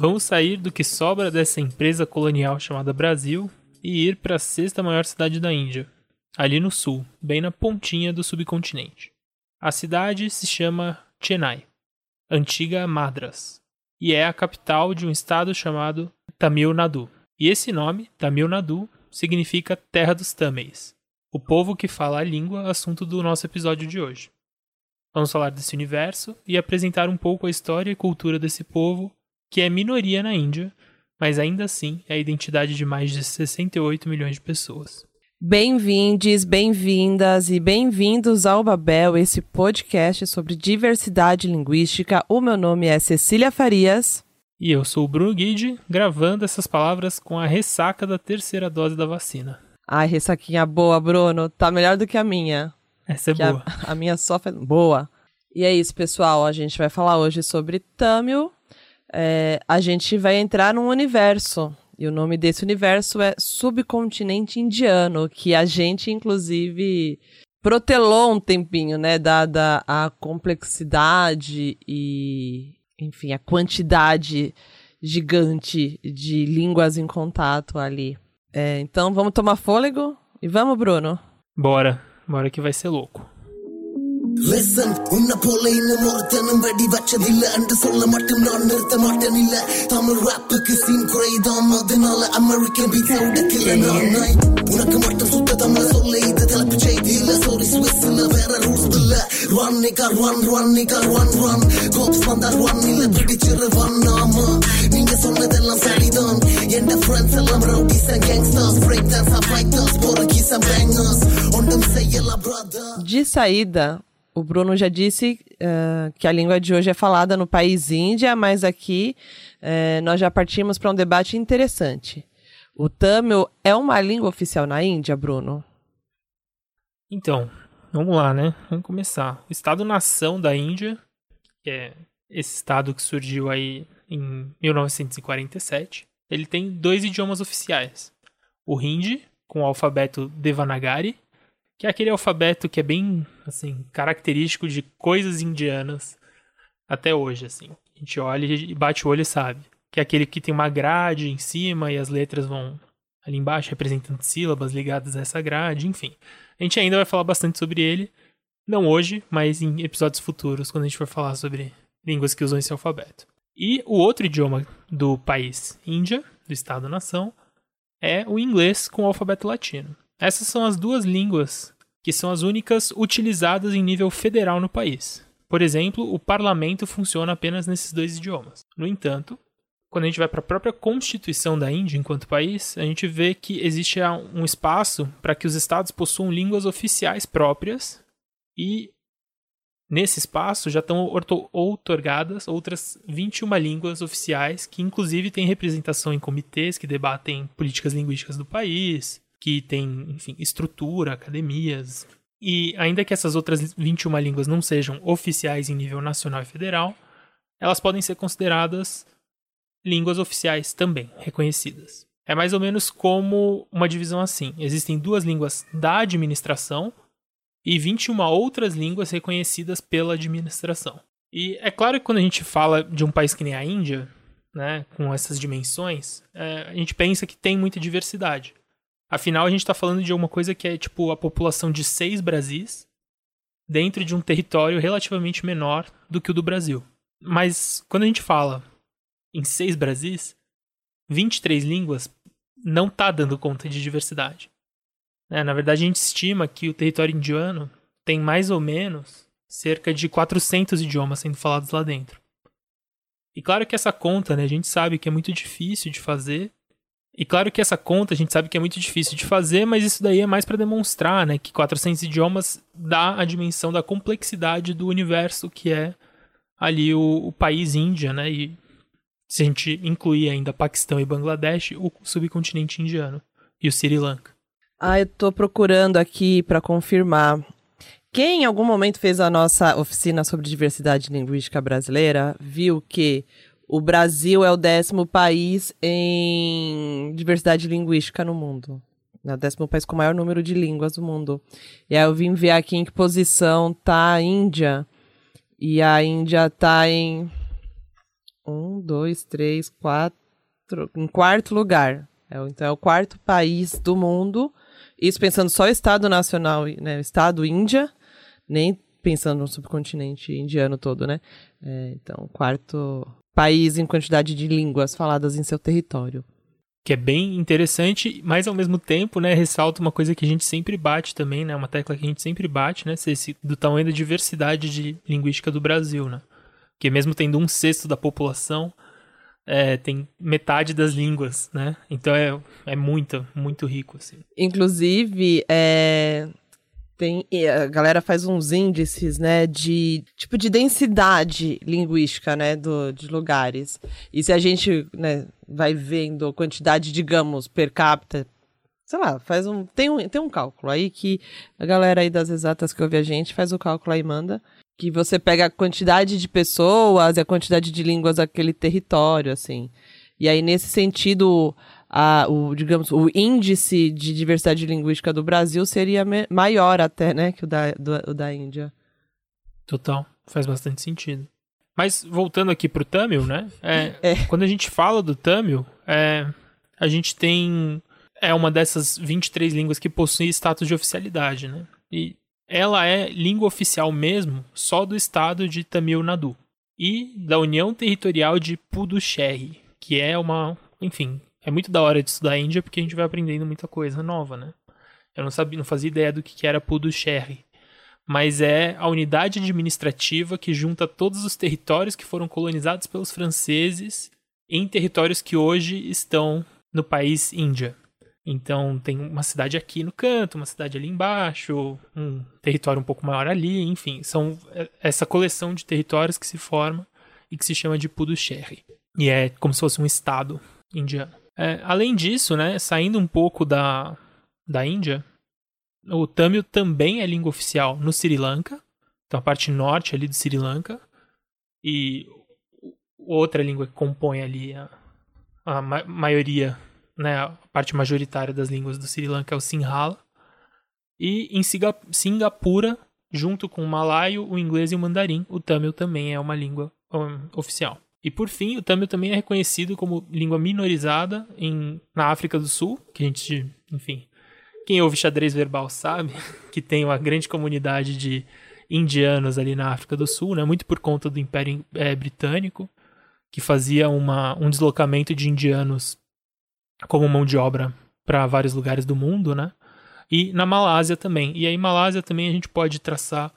Vamos sair do que sobra dessa empresa colonial chamada Brasil e ir para a sexta maior cidade da Índia, ali no sul, bem na pontinha do subcontinente. A cidade se chama Chennai, antiga Madras, e é a capital de um estado chamado Tamil Nadu. E esse nome, Tamil Nadu, significa Terra dos Tamils, o povo que fala a língua, assunto do nosso episódio de hoje. Vamos falar desse universo e apresentar um pouco a história e cultura desse povo que é minoria na Índia, mas ainda assim é a identidade de mais de 68 milhões de pessoas. Bem-vindes, bem-vindas e bem-vindos ao Babel, esse podcast sobre diversidade linguística. O meu nome é Cecília Farias. E eu sou o Bruno Guide, gravando essas palavras com a ressaca da terceira dose da vacina. Ai, ressaquinha boa, Bruno. Tá melhor do que a minha. Essa é que boa. A, a minha só foi boa. E é isso, pessoal. A gente vai falar hoje sobre Tamil, é, a gente vai entrar num universo. E o nome desse universo é Subcontinente Indiano, que a gente, inclusive, protelou um tempinho, né? Dada a complexidade e, enfim, a quantidade gigante de línguas em contato ali. É, então, vamos tomar fôlego e vamos, Bruno? Bora, bora que vai ser louco. Listen உன்னை போல இன்னும் ஒருத்தனும் வெடி வச்சதில்ல என்று சொல்ல மட்டும் நான் நிறுத்த மாட்டேன் இல்ல தமிழ் ராப்புக்கு சீன் குறைதான் அதனால அமெரிக்கன் பீட்ஸை உடைக்கல நான் நாய். உனக்கு மட்டும் சுத்த தமிழ் சொல்ல இது தலைப்பு செய்தி இல்ல சாரி ஸ்விஸ் இல்ல வேற ரூல்ஸ் இல்ல ரன் nikah run run nikah run run கோப்ஸ் வந்தா ரன் இல்ல பிடிச்சிரு ரன் ஆமா நீங்க சொன்னதெல்லாம் சரிதான் என் ஃப்ரெண்ட்ஸ் எல்லாம் rowdies and gangsters break dance fighters போரகிஸ் அண்ட் பேங்கர்ஸ் ஒன்றும் செய்யலாம் brother De saída, o Bruno já disse eh, que a língua de hoje é falada no país Índia, mas aqui eh, nós já partimos para um debate interessante. O Tamil é uma língua oficial na Índia, Bruno? Então, vamos lá, né? Vamos começar. O Estado-nação da Índia, que é esse estado que surgiu aí em 1947, ele tem dois idiomas oficiais. O Hindi, com o alfabeto Devanagari, que é aquele alfabeto que é bem, assim, característico de coisas indianas até hoje, assim. A gente olha e bate o olho e sabe. Que é aquele que tem uma grade em cima e as letras vão ali embaixo representando sílabas ligadas a essa grade, enfim. A gente ainda vai falar bastante sobre ele, não hoje, mas em episódios futuros, quando a gente for falar sobre línguas que usam esse alfabeto. E o outro idioma do país, Índia, do Estado-nação, é o inglês com o alfabeto latino. Essas são as duas línguas que são as únicas utilizadas em nível federal no país. Por exemplo, o parlamento funciona apenas nesses dois idiomas. No entanto, quando a gente vai para a própria Constituição da Índia enquanto país, a gente vê que existe um espaço para que os estados possuam línguas oficiais próprias e nesse espaço já estão outorgadas outras 21 línguas oficiais que inclusive têm representação em comitês que debatem políticas linguísticas do país, que têm, enfim, estrutura, academias. E ainda que essas outras 21 línguas não sejam oficiais em nível nacional e federal, elas podem ser consideradas línguas oficiais também, reconhecidas. É mais ou menos como uma divisão assim. Existem duas línguas da administração e 21 outras línguas reconhecidas pela administração. E é claro que quando a gente fala de um país que nem a Índia, né, com essas dimensões, é, a gente pensa que tem muita diversidade. Afinal, a gente está falando de uma coisa que é tipo a população de seis Brasis dentro de um território relativamente menor do que o do Brasil. Mas quando a gente fala em seis Brasis, 23 línguas não está dando conta de diversidade. né? na verdade, a gente estima que o território indiano tem mais ou menos cerca de 400 idiomas sendo falados lá dentro. E claro que essa conta, né, a gente sabe que é muito difícil de fazer. E claro que essa conta a gente sabe que é muito difícil de fazer, mas isso daí é mais para demonstrar, né, que 400 idiomas dá a dimensão da complexidade do universo que é ali o, o país Índia, né, e se a gente incluir ainda Paquistão e Bangladesh, o subcontinente indiano e o Sri Lanka. Ah, eu tô procurando aqui para confirmar. Quem em algum momento fez a nossa oficina sobre diversidade linguística brasileira viu que o Brasil é o décimo país em diversidade linguística no mundo. É o décimo país com o maior número de línguas do mundo. E aí eu vim ver aqui em que posição tá a Índia. E a Índia tá em. Um, dois, três, quatro. Em quarto lugar. É, então é o quarto país do mundo. Isso pensando só Estado Nacional, né? Estado Índia, nem pensando no subcontinente indiano todo, né? É, então, quarto país em quantidade de línguas faladas em seu território que é bem interessante, mas ao mesmo tempo, né, ressalta uma coisa que a gente sempre bate também, né, uma tecla que a gente sempre bate, né, esse, do tamanho da diversidade de linguística do Brasil, né, que mesmo tendo um sexto da população, é, tem metade das línguas, né, então é, é muito, muito rico, assim. Inclusive, é, tem, a galera faz uns índices, né, de tipo de densidade linguística, né, do, de lugares. E se a gente, né, vai vendo a quantidade, digamos, per capita, sei lá, faz um tem um tem um cálculo aí que a galera aí das exatas que ouve a gente faz o cálculo aí e manda que você pega a quantidade de pessoas e a quantidade de línguas daquele território, assim. E aí nesse sentido a, o, digamos, o índice de diversidade linguística do Brasil seria maior até, né, que o da, do, o da Índia. Total, faz bastante sentido. Mas voltando aqui pro Tamil, né, é, é. quando a gente fala do Tamil, é, a gente tem é uma dessas 23 línguas que possui status de oficialidade, né, e ela é língua oficial mesmo só do estado de Tamil Nadu e da União Territorial de Puducherry, que é uma, enfim, é muito da hora de estudar a Índia porque a gente vai aprendendo muita coisa nova, né? Eu não sabia, não fazia ideia do que era Puducherry, mas é a unidade administrativa que junta todos os territórios que foram colonizados pelos franceses em territórios que hoje estão no país Índia. Então tem uma cidade aqui no canto, uma cidade ali embaixo, um território um pouco maior ali, enfim, são é, essa coleção de territórios que se forma e que se chama de Puducherry. E é como se fosse um estado indiano. É, além disso, né, saindo um pouco da, da Índia, o Tamil também é língua oficial no Sri Lanka, então a parte norte ali do Sri Lanka, e outra língua que compõe ali a, a ma maioria, né, parte majoritária das línguas do Sri Lanka é o Sinhala. E em Singapura, junto com o malaio, o inglês e o mandarim, o Tamil também é uma língua um, oficial. E por fim, o Tamil também é reconhecido como língua minorizada em, na África do Sul, que a gente, enfim, quem ouve xadrez verbal sabe que tem uma grande comunidade de indianos ali na África do Sul, né, muito por conta do Império é, Britânico, que fazia uma, um deslocamento de indianos como mão de obra para vários lugares do mundo, né? E na Malásia também. E aí, Malásia também a gente pode traçar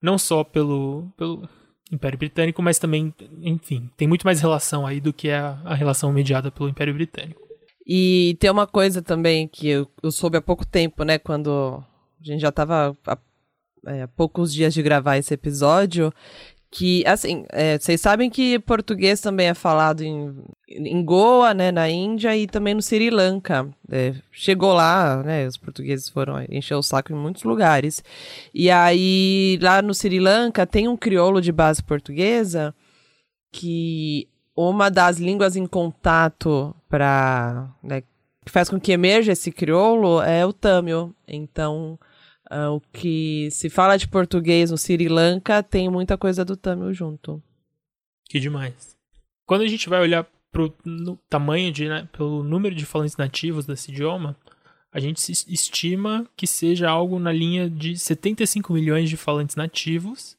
não só pelo, pelo Império Britânico, mas também, enfim, tem muito mais relação aí do que a, a relação mediada pelo Império Britânico. E tem uma coisa também que eu, eu soube há pouco tempo, né, quando a gente já estava há, é, há poucos dias de gravar esse episódio, que, assim, é, vocês sabem que português também é falado em, em Goa, né, na Índia e também no Sri Lanka. É, chegou lá, né, os portugueses foram encher o saco em muitos lugares. E aí, lá no Sri Lanka, tem um crioulo de base portuguesa que uma das línguas em contato para, né, que faz com que emerja esse crioulo é o Tamil. Então, Uh, o que se fala de português no Sri Lanka tem muita coisa do Tamil junto. Que demais. Quando a gente vai olhar pro tamanho de, né, pelo número de falantes nativos desse idioma, a gente estima que seja algo na linha de 75 milhões de falantes nativos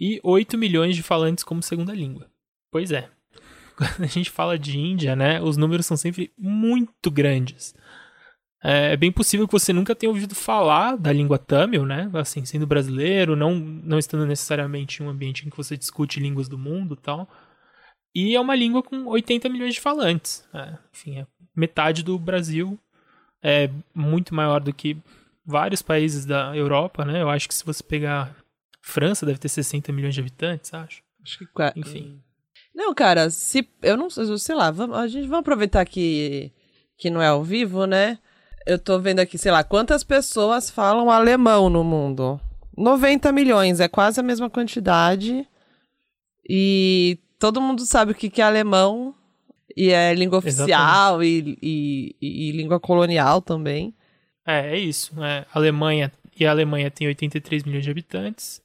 e 8 milhões de falantes como segunda língua. Pois é. Quando a gente fala de Índia, né, os números são sempre muito grandes. É, é bem possível que você nunca tenha ouvido falar da língua Tamil, né? Assim, sendo brasileiro, não, não estando necessariamente em um ambiente em que você discute línguas do mundo tal. E é uma língua com 80 milhões de falantes. É, enfim, é metade do Brasil. É muito maior do que vários países da Europa, né? Eu acho que se você pegar França, deve ter 60 milhões de habitantes, acho. Acho que. Enfim. Não, cara, se. Eu não sei lá, vamos, a gente vai aproveitar que, que não é ao vivo, né? Eu tô vendo aqui, sei lá, quantas pessoas falam alemão no mundo? 90 milhões, é quase a mesma quantidade. E todo mundo sabe o que, é alemão. E é língua oficial e, e, e, língua colonial também. É, é isso. É, a Alemanha e a Alemanha tem 83 milhões de habitantes,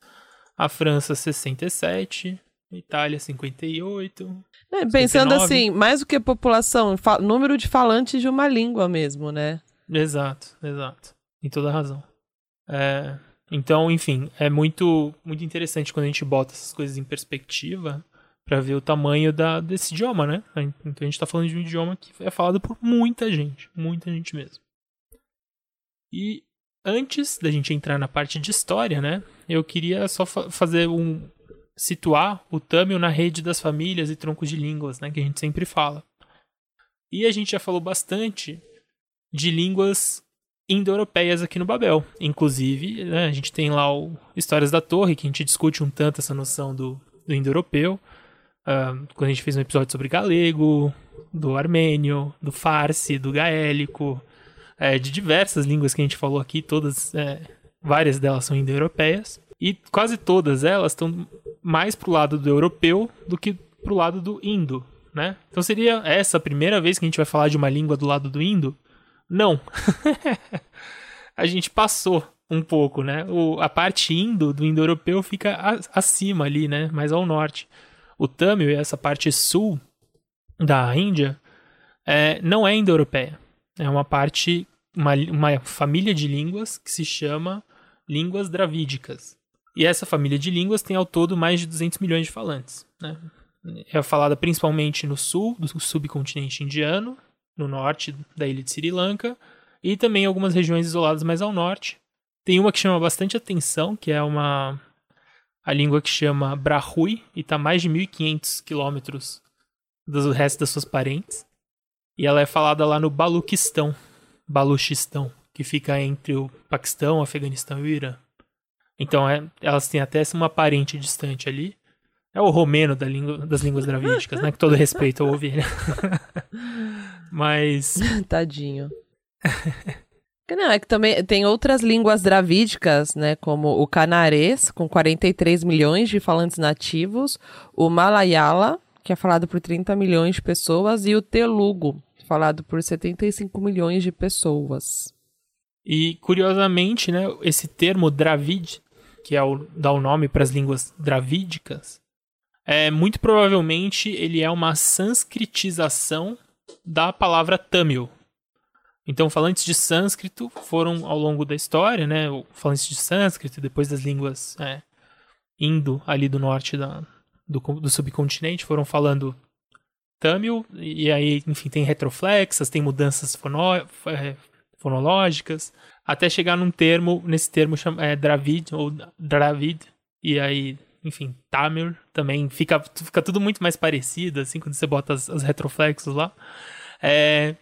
a França 67, a Itália 58. É, pensando 59. assim, mais do que população, número de falantes de uma língua mesmo, né? Exato, exato. Tem toda razão. É, então, enfim, é muito, muito interessante quando a gente bota essas coisas em perspectiva para ver o tamanho da, desse idioma, né? Então a gente tá falando de um idioma que é falado por muita gente, muita gente mesmo. E antes da gente entrar na parte de história, né? Eu queria só fa- fazer um situar o Tamil na rede das famílias e troncos de línguas, né, que a gente sempre fala. E a gente já falou bastante de línguas indo-europeias aqui no Babel. Inclusive, né, a gente tem lá o Histórias da Torre, que a gente discute um tanto essa noção do, do indo-europeu. Ah, quando a gente fez um episódio sobre galego, do armênio, do farsi, do gaélico, é, de diversas línguas que a gente falou aqui, todas, é, várias delas são indo-europeias. E quase todas elas estão mais pro lado do europeu do que pro lado do indo, né? Então seria essa a primeira vez que a gente vai falar de uma língua do lado do indo? Não. a gente passou um pouco, né? O, a parte indo do indo-europeu fica a- acima ali, né? Mais ao norte. O Tamil, essa parte sul da Índia, é, não é indo-europeia. É uma parte, uma, uma família de línguas que se chama línguas dravídicas. E essa família de línguas tem ao todo mais de 200 milhões de falantes. Né? É falada principalmente no sul do subcontinente indiano, no norte da ilha de Sri Lanka, e também algumas regiões isoladas mais ao norte. Tem uma que chama bastante atenção, que é uma a língua que chama Brahui, e está mais de 1.500 quilômetros do resto das suas parentes. E ela é falada lá no Baluquistão, Baluchistão, que fica entre o Paquistão, o Afeganistão e o Irã. Então é, elas têm até uma parente distante ali. É o romeno da língua, das línguas dravídicas, né? Com todo respeito ao ovelha. Mas Tadinho. Não, é que também tem outras línguas dravídicas, né? Como o canarês, com 43 milhões de falantes nativos, o malayala, que é falado por 30 milhões de pessoas, e o telugu, falado por 75 milhões de pessoas. E curiosamente, né, esse termo Dravid, que é o dá o nome para as línguas dravídicas, é muito provavelmente ele é uma sanskritização da palavra Tamil. Então, falantes de sânscrito foram ao longo da história, né, falantes de sânscrito, depois das línguas é, indo ali do norte da, do, do subcontinente, foram falando Tamil, e aí, enfim, tem retroflexas, tem mudanças fono, é, fonológicas, até chegar num termo, nesse termo chama, é Dravid ou Dravid, e aí, enfim, Tamil também fica, fica tudo muito mais parecido, assim, quando você bota as, as retroflexos lá. É,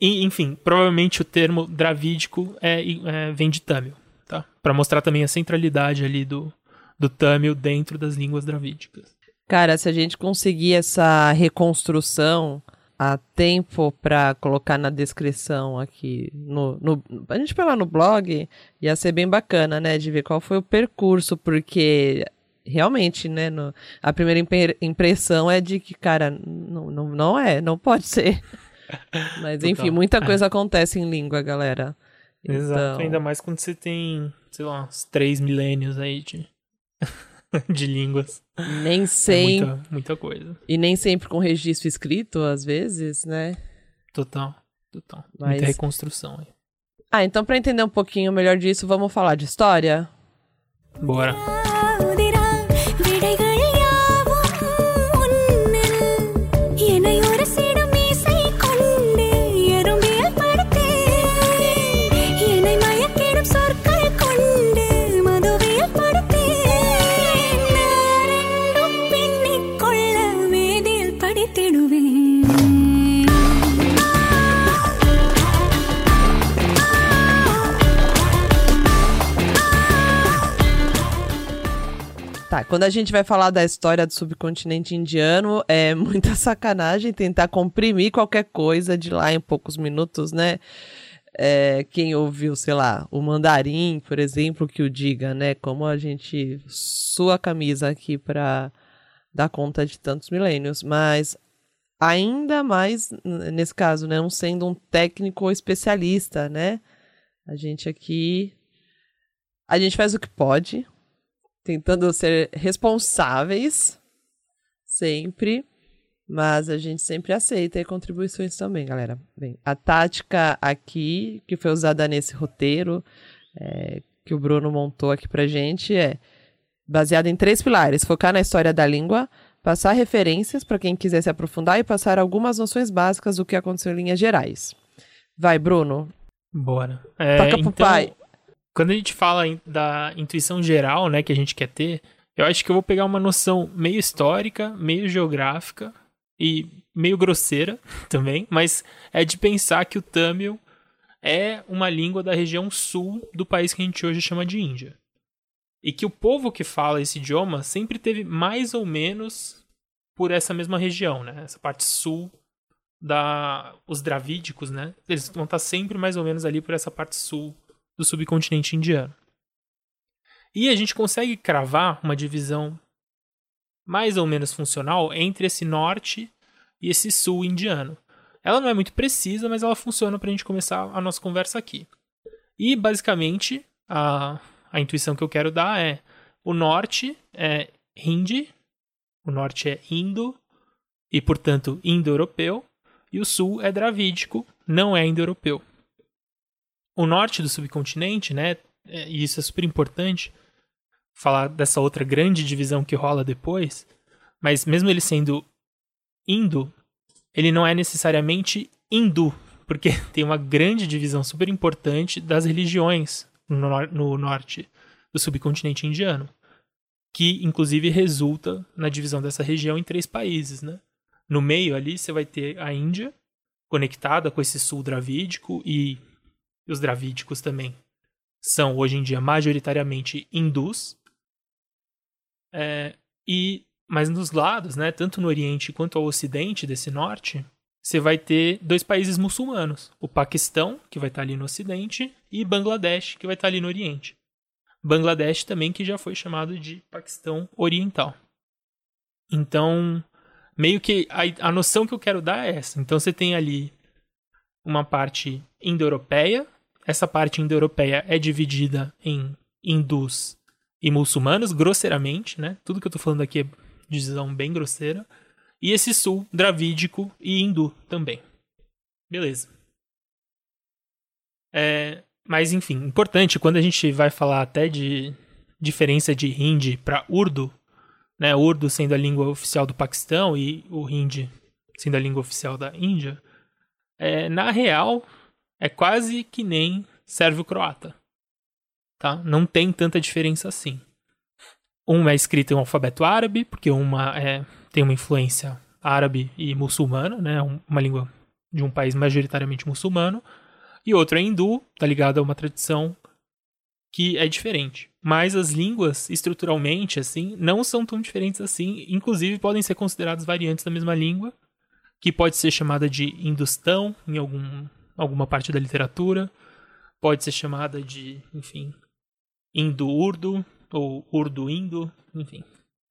e, enfim, provavelmente o termo dravídico é, é, vem de Tamil, tá? Para mostrar também a centralidade ali do, do Tamil dentro das línguas dravídicas. Cara, se a gente conseguir essa reconstrução a tempo para colocar na descrição aqui no, no a gente vai lá no blog ia ser bem bacana né de ver qual foi o percurso porque realmente né no- a primeira impre- impressão é de que cara não, não, não é não pode ser mas enfim muita É. coisa acontece em língua galera Exato. Então, Ainda mais quando você tem, sei lá, uns três milênios aí de, de línguas. nem É sempre muita, muita coisa. e nem sempre com registro escrito às vezes né Total. Total. Mas- Muita reconstrução aí. Ah, então para entender um pouquinho melhor disso, vamos falar de história? Bora. Tá, quando a gente vai falar da história do subcontinente indiano, é muita sacanagem tentar comprimir qualquer coisa de lá em poucos minutos, né? É, quem ouviu, sei lá, o mandarim, por exemplo, que o diga, né? Como a gente sua camisa aqui para dar conta de tantos milênios, mas ainda mais nesse caso, né? Não sendo um técnico ou especialista, né? A gente aqui. A gente faz o que pode, tentando ser responsáveis, sempre. Mas a gente sempre aceita contribuições também, galera. Bem, a tática aqui, que foi usada nesse roteiro, é, que o Bruno montou aqui pra gente, é baseada em três pilares: focar na história da língua, passar referências para quem quiser se aprofundar e passar algumas noções básicas do que aconteceu em linhas gerais. Vai, Bruno. Bora. É, Toca pro então, pai. Quando a gente fala da intuição geral, né, que a gente quer ter, eu acho que eu vou pegar uma noção meio histórica, meio geográfica e meio grosseira também, mas é de pensar que o Tamil é uma língua da região sul do país que a gente hoje chama de Índia. E que o povo que fala esse idioma sempre teve mais ou menos por essa mesma região, né? Essa parte sul da os dravídicos, né? Eles vão estar sempre mais ou menos ali por essa parte sul do subcontinente indiano. E a gente consegue cravar uma divisão mais ou menos funcional entre esse norte e esse sul indiano. Ela não é muito precisa, mas ela funciona para a gente começar a nossa conversa aqui. E basicamente a, a intuição que eu quero dar é o norte é hindi, o norte é indo e portanto indo-europeu e o sul é dravídico, não é indo-europeu. O norte do subcontinente, né, é- e isso é super importante, falar dessa outra grande divisão que rola depois, mas mesmo ele sendo indo, ele não é necessariamente hindu, porque tem uma grande divisão super importante das religiões no, no norte do subcontinente indiano, que inclusive resulta na divisão dessa região em três países, né? No meio ali você vai ter a Índia, conectada com esse sul dravídico e os dravídicos também são hoje em dia majoritariamente hindus. É, e mas nos lados, né, tanto no Oriente quanto ao Ocidente desse norte, você vai ter dois países muçulmanos: o Paquistão, que vai estar ali no Ocidente, e Bangladesh, que vai estar ali no Oriente. Bangladesh também que já foi chamado de Paquistão Oriental. Então, meio que a, a noção que eu quero dar é essa. Então você tem ali uma parte indo-europeia. Essa parte indo-europeia é dividida em hindus e muçulmanos, grosseiramente, né? Tudo que eu tô falando aqui é divisão bem grosseira. E esse sul, dravídico e hindu também. Beleza. É, mas enfim, importante, quando a gente vai falar até de diferença de hindi para urdu, né, urdu sendo a língua oficial do Paquistão e o hindi sendo a língua oficial da Índia, é, na real é quase que nem sérvio-croata. Tá? Não tem tanta diferença assim. Um é escrito em um alfabeto árabe, porque uma é, tem uma influência árabe e muçulmana, né, um- uma língua de um país majoritariamente muçulmano, e outro é hindu, tá ligado a uma tradição que é diferente. Mas as línguas, estruturalmente, assim, não são tão diferentes assim. Inclusive, podem ser consideradas variantes da mesma língua, que pode ser chamada de hindustão em algum, alguma parte da literatura, pode ser chamada de, enfim, indo-urdu ou urdu-indo, enfim.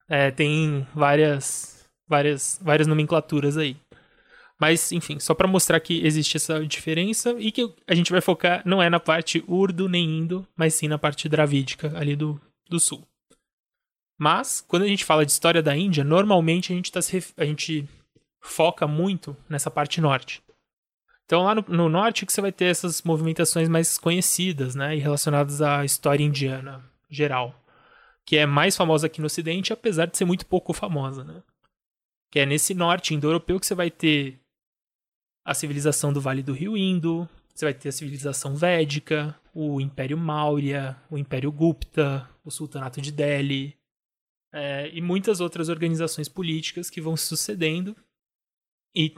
É, tem várias, várias, várias nomenclaturas aí. Mas, enfim, só para mostrar que existe essa diferença e que a gente vai focar não é na parte urdu nem indo, mas sim na parte dravídica ali do, do sul. Mas, quando a gente fala de história da Índia, normalmente a gente, tá se a gente foca muito nessa parte norte. Então, lá no, no norte que você vai ter essas movimentações mais conhecidas, né, e relacionadas à história indiana geral, que é mais famosa aqui no ocidente, apesar de ser muito pouco famosa, né? Que é nesse norte indo-europeu que você vai ter a civilização do Vale do Rio Indo, você vai ter a civilização védica, o Império Maurya, o Império Gupta, o Sultanato de Delhi, é, e muitas outras organizações políticas que vão se sucedendo. E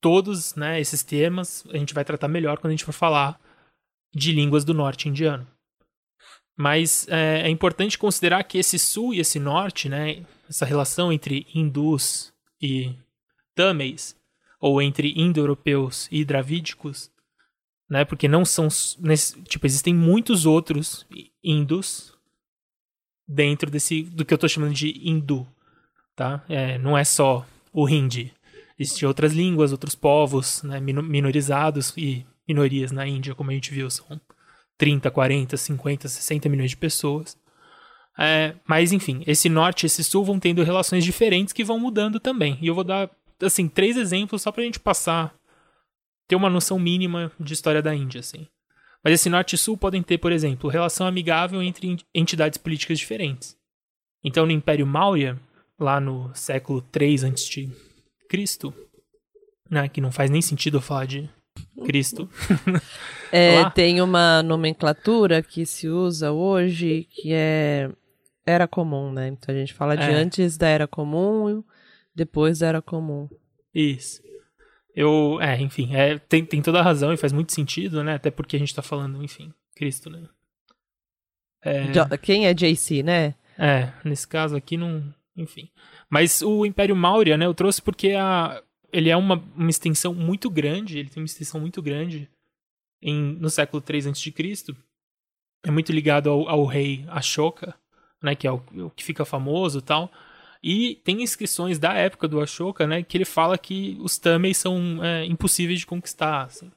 todos né, esses temas a gente vai tratar melhor quando a gente for falar de línguas do norte indiano. Mas é, é importante considerar que esse sul e esse norte, né, essa relação entre hindus e tâmeis, ou entre indo-europeus e dravídicos, né, porque não são nesse, tipo existem muitos outros índos dentro desse do que eu estou chamando de hindu, tá? É, não é só o hindi. Existem outras línguas, outros povos, né, mino- minorizados e minorias na Índia, como a gente viu, são 30, 40, 50, 60 milhões de pessoas. É, mas enfim, esse norte e esse sul vão tendo relações diferentes que vão mudando também. E eu vou dar assim três exemplos só pra gente passar ter uma noção mínima de história da Índia, assim. Mas esse norte e sul podem ter, por exemplo, relação amigável entre entidades políticas diferentes. Então, no Império Maurya, lá no século 3 a.C., né, que não faz nem sentido eu falar de Cristo. É, tem uma nomenclatura que se usa hoje que é era comum, né? Então a gente fala de É. antes da era comum, depois da era comum. Isso. Eu, é, enfim, é, tem, tem toda a razão e faz muito sentido, né? Até porque a gente tá falando, enfim, Cristo, né? É, Quem é JC, né? é, nesse caso aqui não, enfim. Mas o Império Maurya, né, eu trouxe porque a, ele é uma, uma extensão muito grande, ele tem uma extensão muito grande em, no século 3 a.C. É muito ligado ao, ao rei Ashoka, né, que é o, o que fica famoso e tal. E tem inscrições da época do Ashoka, né, que ele fala que os Tamils são é, impossíveis de conquistar, assim.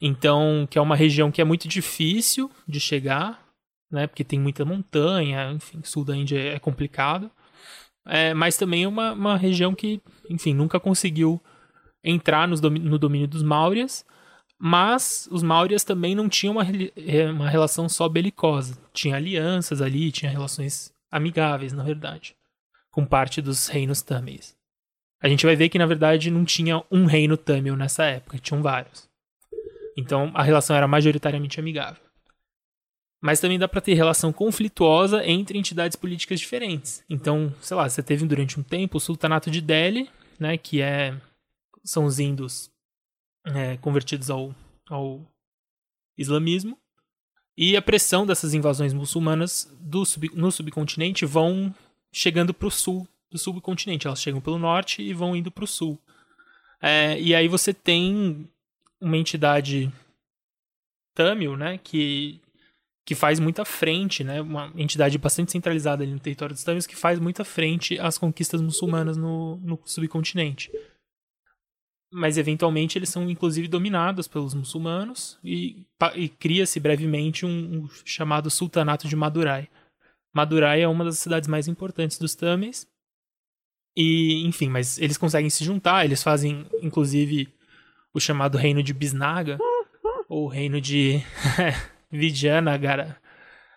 Então, que é uma região que é muito difícil de chegar, né, porque tem muita montanha, enfim, sul da Índia é complicado. É, mas também é uma, uma região que, enfim, nunca conseguiu entrar nos domi- no domínio dos Mauryas, mas os Mauryas também não tinham uma, eh, uma relação só belicosa. Tinha alianças ali, tinha relações amigáveis, na verdade, com parte dos reinos Tamils. A gente vai ver que, na verdade, não tinha um reino Tamil nessa época, tinham vários. Então, a relação era majoritariamente amigável. Mas também dá pra ter relação conflituosa entre entidades políticas diferentes. Então, sei lá, você teve durante um tempo o Sultanato de Delhi, né, que é são os índios é, convertidos ao, ao islamismo. E a pressão dessas invasões muçulmanas do sub- no subcontinente vão chegando para o sul do subcontinente. Elas chegam pelo norte e vão indo para o sul. É, e aí você tem uma entidade Tamil, né, que, que faz muita frente, né, uma entidade bastante centralizada ali no território dos Tamils que faz muita frente às conquistas muçulmanas no, no subcontinente mas eventualmente eles são inclusive dominados pelos muçulmanos e, e cria-se brevemente um, um chamado Sultanato de Madurai. Madurai é uma das cidades mais importantes dos Tamils. E, enfim, mas eles conseguem se juntar, eles fazem inclusive o chamado Reino de Bisnaga, ou Reino de Vijayanagara.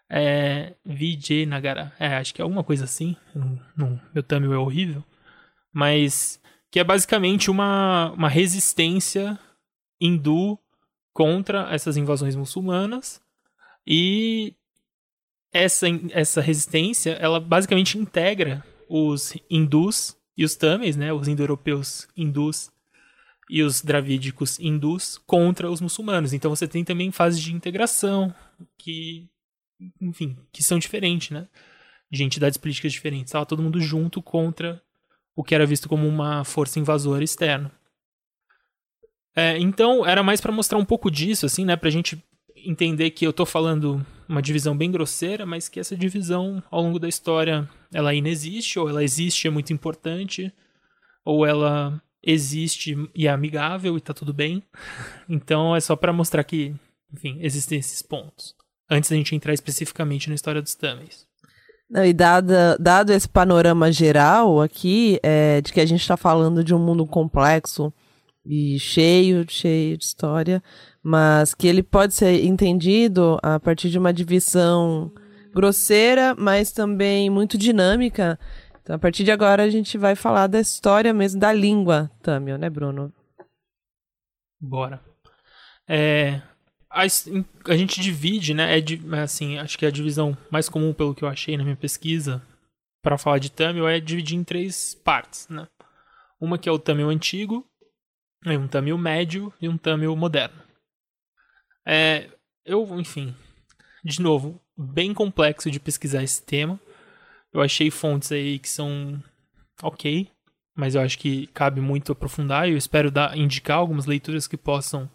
É, Vijayanagara. É, acho que é alguma coisa assim. Não, não- meu Tamil é horrível. Mas que é basicamente uma, uma resistência hindu contra essas invasões muçulmanas e essa, essa resistência ela basicamente integra os hindus e os tamils, né, os indo-europeus hindus e os dravídicos hindus contra os muçulmanos. Então você tem também fases de integração que, enfim, que são diferentes, né, de entidades políticas diferentes. Estava todo mundo junto contra o que era visto como uma força invasora externa. É, então, era mais para mostrar um pouco disso, assim, né? Pra gente entender que eu tô falando uma divisão bem grosseira, mas que essa divisão, ao longo da história, ela inexiste, ou ela existe, é muito importante, ou ela existe e é amigável e tá tudo bem. Então, é só para mostrar que, enfim, existem esses pontos. Antes da gente entrar especificamente na história dos Tamils. Não, e dado esse panorama geral aqui, é, de que a gente está falando de um mundo complexo e cheio, cheio de história, mas que ele pode ser entendido a partir de uma divisão grosseira, mas também muito dinâmica. Então, a partir de agora, a gente vai falar da história mesmo da língua Tamil, né, Bruno? Bora. É, a, a gente divide, né? É assim, acho que a divisão mais comum, pelo que eu achei na minha pesquisa, para falar de Tamil, é dividir em três partes, né? Uma que é o Tamil antigo, um Tamil médio e um Tamil moderno. É, eu, enfim, de novo, bem complexo de pesquisar esse tema. Eu achei fontes aí que são ok, mas eu acho que cabe muito aprofundar e eu espero dar, indicar algumas leituras que possam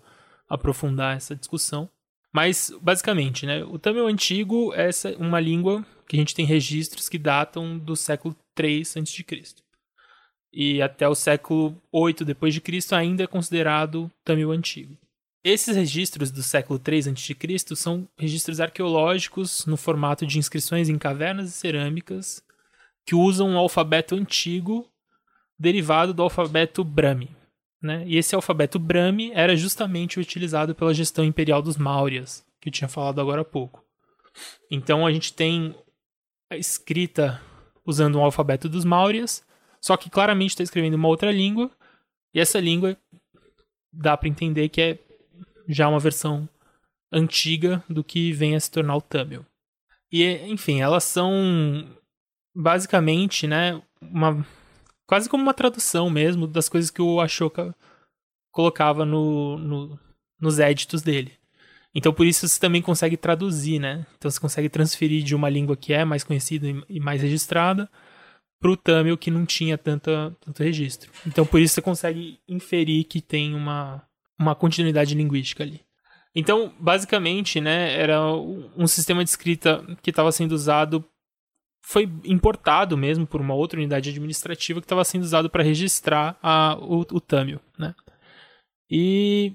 aprofundar essa discussão. Mas, basicamente, né, o Tamil antigo é uma língua que a gente tem registros que datam do século 3 a.C. E até o século 8 depois de Cristo ainda é considerado Tamil antigo. Esses registros do século III a.C. são registros arqueológicos no formato de inscrições em cavernas e cerâmicas que usam um alfabeto antigo derivado do alfabeto Brahmi. Né? E esse alfabeto Brahmi era justamente utilizado pela gestão imperial dos Mauryas, que eu tinha falado agora há pouco. Então a gente tem a escrita usando um alfabeto dos Mauryas, só que claramente está escrevendo uma outra língua, e essa língua dá para entender que é já uma versão antiga do que vem a se tornar o Tamil. E, enfim, elas são basicamente, né, uma quase como uma tradução mesmo das coisas que o Ashoka colocava no, no, nos éditos dele. Então por isso você também consegue traduzir, né? Então você consegue transferir de uma língua que é mais conhecida e mais registrada para o Tamil que não tinha tanta, tanto registro. Então por isso você consegue inferir que tem uma, uma continuidade linguística ali. Então, basicamente, né, era um sistema de escrita que estava sendo usado foi importado mesmo por uma outra unidade administrativa que estava sendo usado para registrar a, o, o Tamil, né? E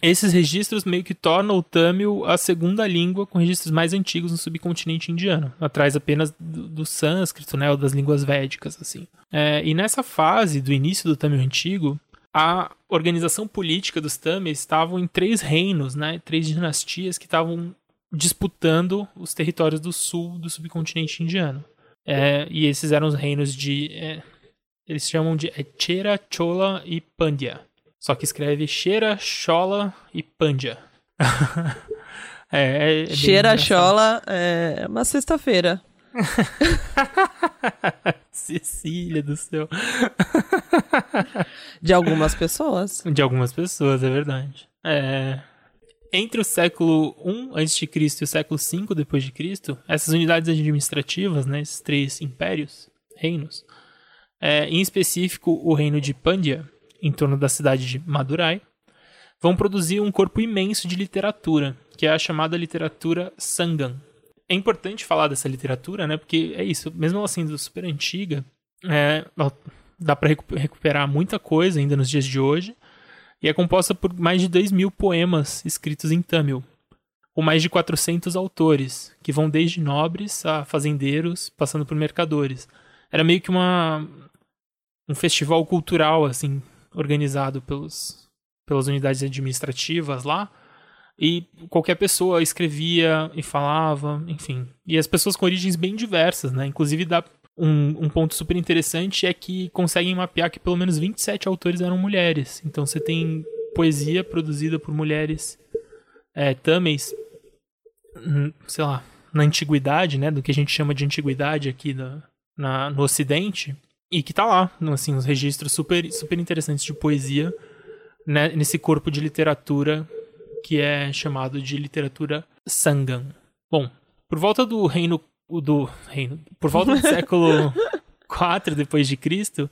esses registros meio que tornam o Tamil a segunda língua com registros mais antigos no subcontinente indiano, atrás apenas do, do sânscrito, né, ou das línguas védicas, assim. É, e nessa fase do início do Tamil antigo, a organização política dos Tamils estavam em três reinos, né, três dinastias que estavam disputando os territórios do sul do subcontinente indiano. É, e esses eram os reinos de. É, eles chamam de Chera, Chola e Pandya. Só que escreve Chera, Chola e Pandya. é, é, é Cheira, Chola é uma sexta-feira. Cecília do céu. De algumas pessoas. De algumas pessoas, é verdade. É, entre o século I a.C. e o século V depois de Cristo, essas unidades administrativas, né, esses três impérios, reinos, é, em específico o reino de Pandya, em torno da cidade de Madurai, vão produzir um corpo imenso de literatura, que é a chamada literatura Sangam. É importante falar dessa literatura, né, porque é isso, mesmo ela sendo super antiga, é, dá para recuperar muita coisa ainda nos dias de hoje, e é composta por mais de 2 mil poemas escritos em Tamil, com mais de 400 autores, que vão desde nobres a fazendeiros, passando por mercadores. Era meio que uma um festival cultural assim, organizado pelos pelas unidades administrativas lá, e qualquer pessoa escrevia e falava, enfim. E as pessoas com origens bem diversas, né? Inclusive dá um, um, ponto super interessante é que conseguem mapear que pelo menos 27 autores eram mulheres. Então você tem poesia produzida por mulheres é, tâmeis, hum, sei lá, na antiguidade, né, do que a gente chama de antiguidade aqui na, na, no Ocidente, e que tá lá, assim, uns registros super, super interessantes de poesia né, nesse corpo de literatura que é chamado de literatura Sangam. Bom, por volta do reino do reino. Por volta do século IV depois de Cristo,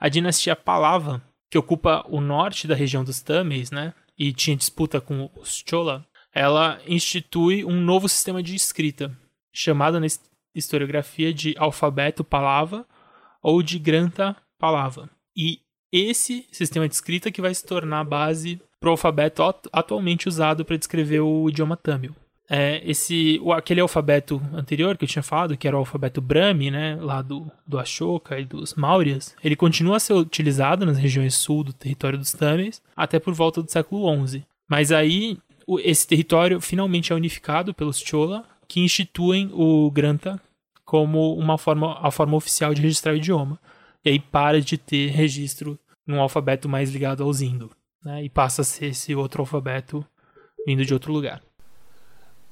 a dinastia Palava, que ocupa o norte da região dos Tamils, né, e tinha disputa com os Chola, ela institui um novo sistema de escrita, chamado na historiografia de alfabeto Palava ou de Granta Palava. E esse sistema de escrita que vai se tornar a base para o alfabeto atualmente usado para descrever o idioma Tamil é, esse, aquele alfabeto anterior que eu tinha falado, que era o alfabeto Brahmi, né, lá do, do Ashoka e dos Mauryas, ele continua a ser utilizado nas regiões sul do território dos Tamils até por volta do século XI. Mas aí esse território finalmente é unificado pelos Chola, que instituem o Granta como uma forma, a forma oficial de registrar o idioma. E aí para de ter registro num alfabeto mais ligado ao Indo, né, e passa a ser esse outro alfabeto vindo de outro lugar.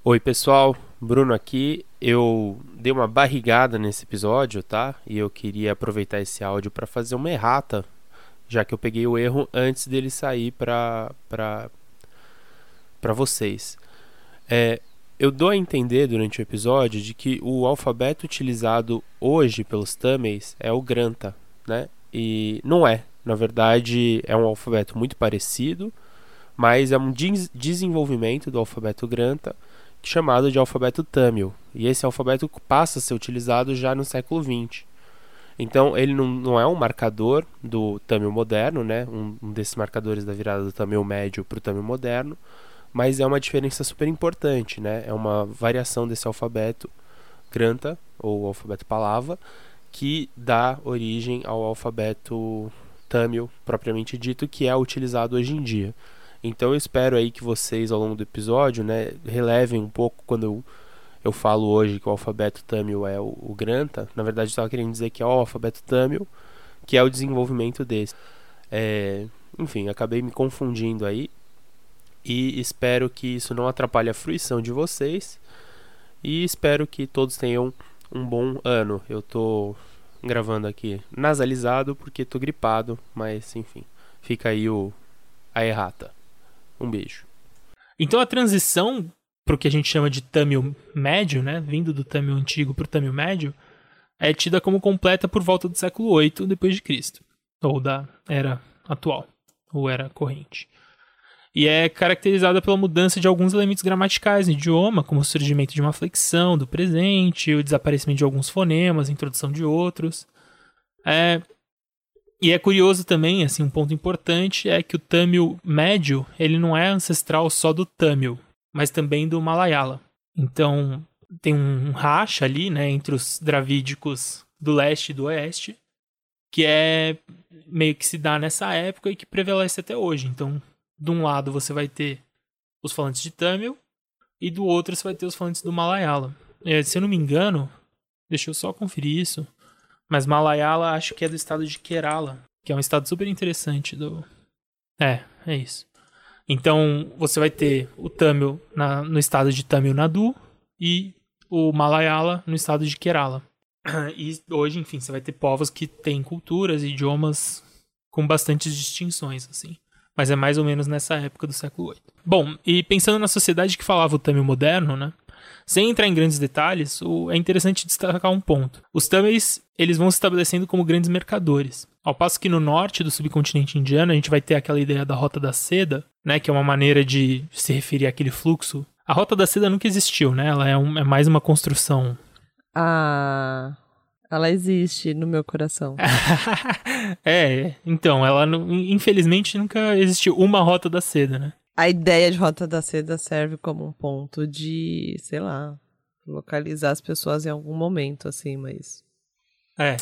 Oi pessoal, Bruno aqui. Eu dei uma barrigada nesse episódio, tá? E eu queria aproveitar esse áudio para fazer uma errata, já que eu peguei o erro antes dele sair para para para vocês. É, eu dou a entender durante o episódio de que o alfabeto utilizado hoje pelos Tamils é o Granta, né? E não é. Na verdade, é um alfabeto muito parecido, mas é um desenvolvimento do alfabeto Granta chamado de alfabeto Tamil, e esse alfabeto passa a ser utilizado já no século XX. Então ele não, não é um marcador do Tamil moderno, né? Um, um desses marcadores da virada do Tamil médio para o Tamil moderno, mas é uma diferença super importante, né? É uma variação desse alfabeto Granta ou alfabeto Palava que dá origem ao alfabeto Tamil propriamente dito, que é utilizado hoje em dia. Então eu espero aí que vocês ao longo do episódio, né, relevem um pouco quando eu, eu falo hoje que o alfabeto Tamil é o, o Granta. Na verdade, eu estava querendo dizer que é o alfabeto Tamil, que é o desenvolvimento desse. É, enfim, acabei me confundindo aí e espero que isso não atrapalhe a fruição de vocês e espero que todos tenham um bom ano. Eu tô gravando aqui nasalizado porque tô gripado, mas enfim, fica aí o a errata. Um beijo. Então a transição pro que a gente chama de Tamil médio, né, vindo do Tamil antigo pro Tamil médio, é tida como completa por volta do século 8 depois de Cristo, ou da era atual, ou era corrente. E é caracterizada pela mudança de alguns elementos gramaticais no idioma, como o surgimento de uma flexão do presente, o desaparecimento de alguns fonemas, a introdução de outros. É, e é curioso também, assim, um ponto importante é que o Tamil médio, ele não é ancestral só do Tamil, mas também do Malayala. Então, tem um racha ali, né, entre os dravídicos do leste e do oeste, que é meio que se dá nessa época e que prevalece até hoje. Então, de um lado você vai ter os falantes de Tamil e do outro você vai ter os falantes do Malayala. É, se eu não me engano, deixa eu só conferir isso, mas Malayala acho que é do estado de Kerala, que é um estado super interessante do... É, é isso. Então você vai ter o Tamil na, no estado de Tamil Nadu e o Malayala no estado de Kerala. E hoje, enfim, você vai ter povos que têm culturas e idiomas com bastantes distinções, assim mas é mais ou menos nessa época do século VIII. Bom, e pensando na sociedade que falava o Tamil moderno, né? Sem entrar em grandes detalhes, é interessante destacar um ponto. Os Tamils, eles vão se estabelecendo como grandes mercadores. Ao passo que no norte do subcontinente indiano, a gente vai ter aquela ideia da Rota da Seda, né? Que é uma maneira de se referir àquele fluxo. A Rota da Seda nunca existiu, né? Ela é, um, é mais uma construção Ah, ela existe no meu coração. é, então, ela infelizmente nunca existiu uma rota da seda, né? A ideia de Rota da Seda serve como um ponto de, sei lá, localizar as pessoas em algum momento, assim, mas. É.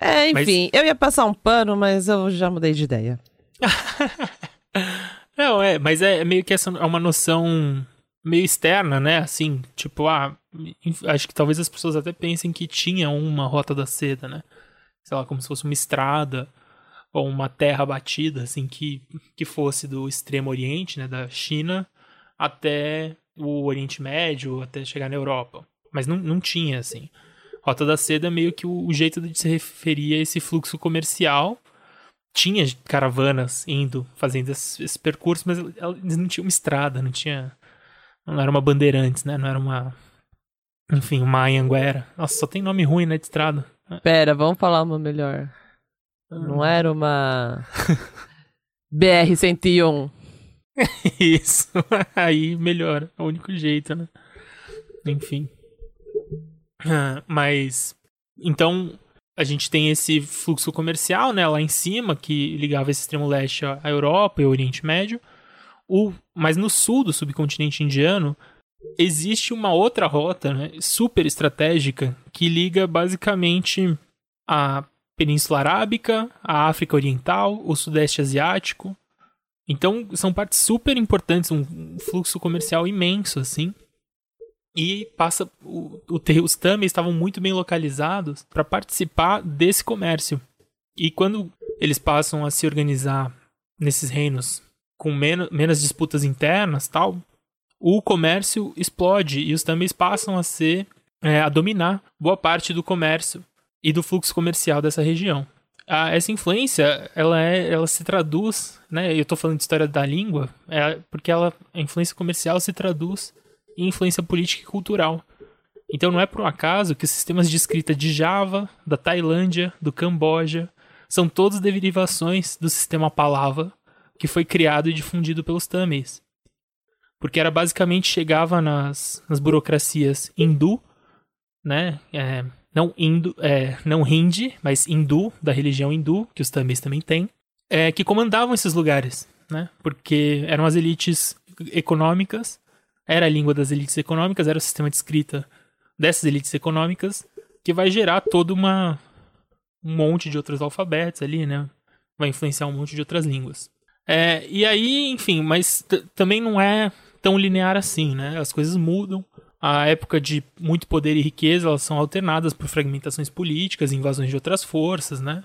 É, Mas- enfim, eu ia passar um pano, mas eu já mudei de ideia. Não, é, mas é meio que essa é uma noção meio externa, né? Assim, tipo, ah, acho que talvez as pessoas até pensem que tinha uma rota da seda, né? Sei lá, como se fosse uma estrada ou uma terra batida, assim, que, que fosse do extremo oriente, né, da China, até o Oriente Médio, até chegar na Europa. Mas não, não tinha, assim. Rota da Seda é meio que o, o jeito de se referir a esse fluxo comercial. Tinha caravanas indo, fazendo esse, esse percurso, mas eles não tinham uma estrada, não tinha. Não era uma Bandeirantes, né? Não era uma. Enfim, uma Anhanguera. Nossa, só tem nome ruim, né, de estrada. Pera, vamos falar uma melhor. Não era uma. BR-101. Isso. Aí melhora. É o único jeito, né? Enfim. Ah, Mas. Então, a gente tem esse fluxo comercial, né? Lá em cima, que ligava esse extremo leste à à Europa e ao Oriente Médio. O, mas no sul do subcontinente indiano, existe uma outra rota né, super estratégica que liga basicamente a Península Arábica, a África Oriental, o Sudeste Asiático. Então, são partes super importantes, um fluxo comercial imenso, assim. E passa. O, o, os Tamils estavam muito bem localizados para participar desse comércio. E quando eles passam a se organizar nesses reinos com menos, menos disputas internas tal, o comércio explode e os Tamils passam a ser. é, a dominar boa parte do comércio e do fluxo comercial dessa região a- essa influência, ela, é, ela se traduz, né? Eu tô falando de história da língua, é, porque ela, a influência comercial se traduz em influência política e cultural. Então não é por um acaso que os sistemas de escrita de Java, da Tailândia, do Camboja, são todos derivações do sistema Palava, que foi criado e difundido pelos Tamils. Porque era basicamente chegava nas, nas burocracias hindu, né? É, não hindu, é, não hindi, mas hindu, da religião hindu, que os tamils também têm, é, que comandavam esses lugares, né? Porque eram as elites econômicas, era a língua das elites econômicas, era o sistema de escrita dessas elites econômicas, que vai gerar toda uma um monte de outros alfabetos ali, né? Vai influenciar um monte de outras línguas. É, e aí, enfim, mas também não é tão linear assim, né? As coisas mudam. A época de muito poder e riqueza, elas são alternadas por fragmentações políticas, invasões de outras forças, né?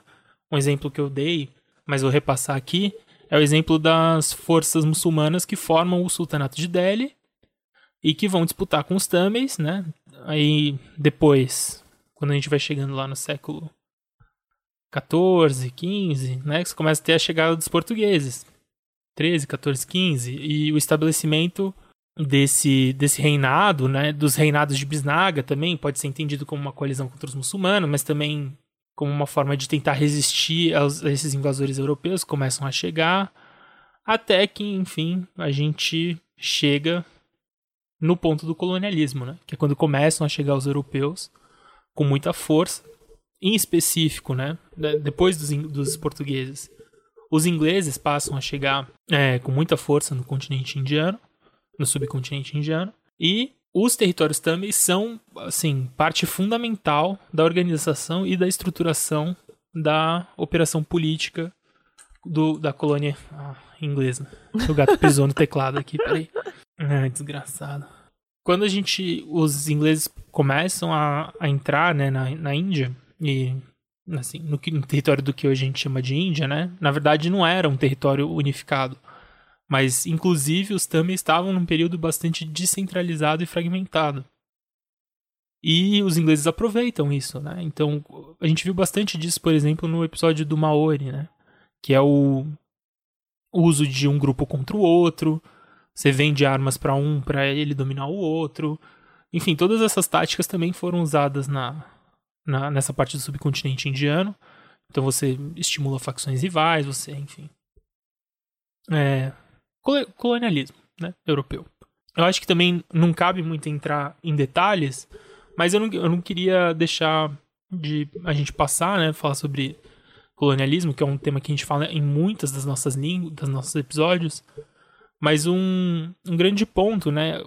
Um exemplo que eu dei, mas vou repassar aqui, é o exemplo das forças muçulmanas que formam o Sultanato de Delhi e que vão disputar com os Tamils, né? Aí depois, quando a gente vai chegando lá no século 14, 15, né? Que começa a ter a chegada dos portugueses. 13, 14, 15. E o estabelecimento desse, desse reinado, né? Dos reinados de Bisnaga também pode ser entendido como uma coalizão contra os muçulmanos, mas também como uma forma de tentar resistir aos, a esses invasores europeus que começam a chegar. Até que, enfim, a gente chega no ponto do colonialismo, né? Que é quando começam a chegar os europeus com muita força em específico, né, de- depois dos, dos portugueses, os ingleses passam a chegar é, com muita força no continente indiano, no subcontinente indiano, e os territórios tamils são, assim, parte fundamental da organização e da estruturação da operação política do, da colônia ah, inglesa. O gato pisou no teclado aqui, peraí. Ai, desgraçado. Quando a gente, os ingleses começam a, a entrar, né, na, na Índia, e assim, no, no território do que hoje a gente chama de Índia, né? Na verdade não era um território unificado, mas inclusive os Tamils estavam num período bastante descentralizado e fragmentado. E os ingleses aproveitam isso, né? Então, a gente viu bastante disso, por exemplo, no episódio do Maori, né? Que é o uso de um grupo contra o outro, você vende armas para um para ele dominar o outro. Enfim, todas essas táticas também foram usadas na, na- nessa parte do subcontinente indiano. Então você estimula facções rivais, você, enfim. É, colo- colonialismo, né, europeu. Eu acho que também não cabe muito entrar em detalhes, mas eu não, eu não queria deixar de a gente passar, né, falar sobre colonialismo, que é um tema que a gente fala em muitas das nossas línguas, dos nossos episódios. Mas um, um grande ponto, né,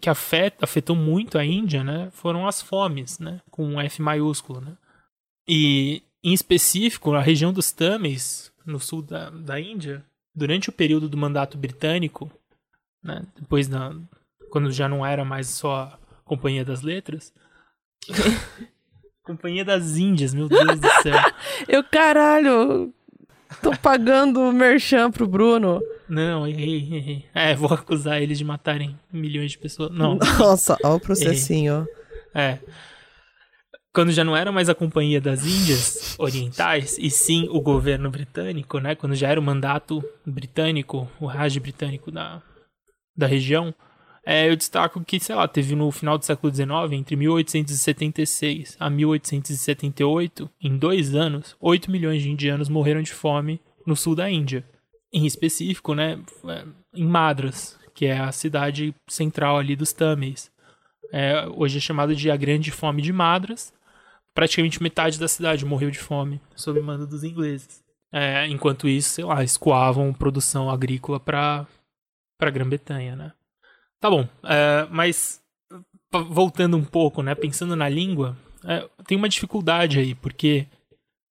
que afeta, afetou muito a Índia, né, foram as fomes, né, com um F maiúsculo, né. E, em específico, a região dos Tamils, no sul da, da Índia, durante o período do mandato britânico, né, depois da, quando já não era mais só a Companhia das Letras, Companhia das Índias, meu Deus do céu. Eu, caralho, tô pagando o merchan pro Bruno. Não, errei, errei. É, vou acusar eles de matarem milhões de pessoas. Não, Nossa, ó o processinho. é. Quando já não era mais a Companhia das Índias Orientais, e sim o governo britânico, né? Quando já era o mandato britânico, o Raj britânico da, da região, é, eu destaco que, sei lá, teve no final do século XIX, entre 1876 a 1878, em dois anos, 8 milhões de indianos morreram de fome no sul da Índia. Em específico, né, é, em Madras, que é a cidade central ali dos Tamils. É, hoje é chamado de a Grande Fome de Madras. Praticamente metade da cidade morreu de fome sob mando dos ingleses. É, enquanto isso, sei lá, escoavam produção agrícola para para Grã-Bretanha, né? Tá bom, é, mas voltando um pouco, né, pensando na língua, é, tem uma dificuldade aí, porque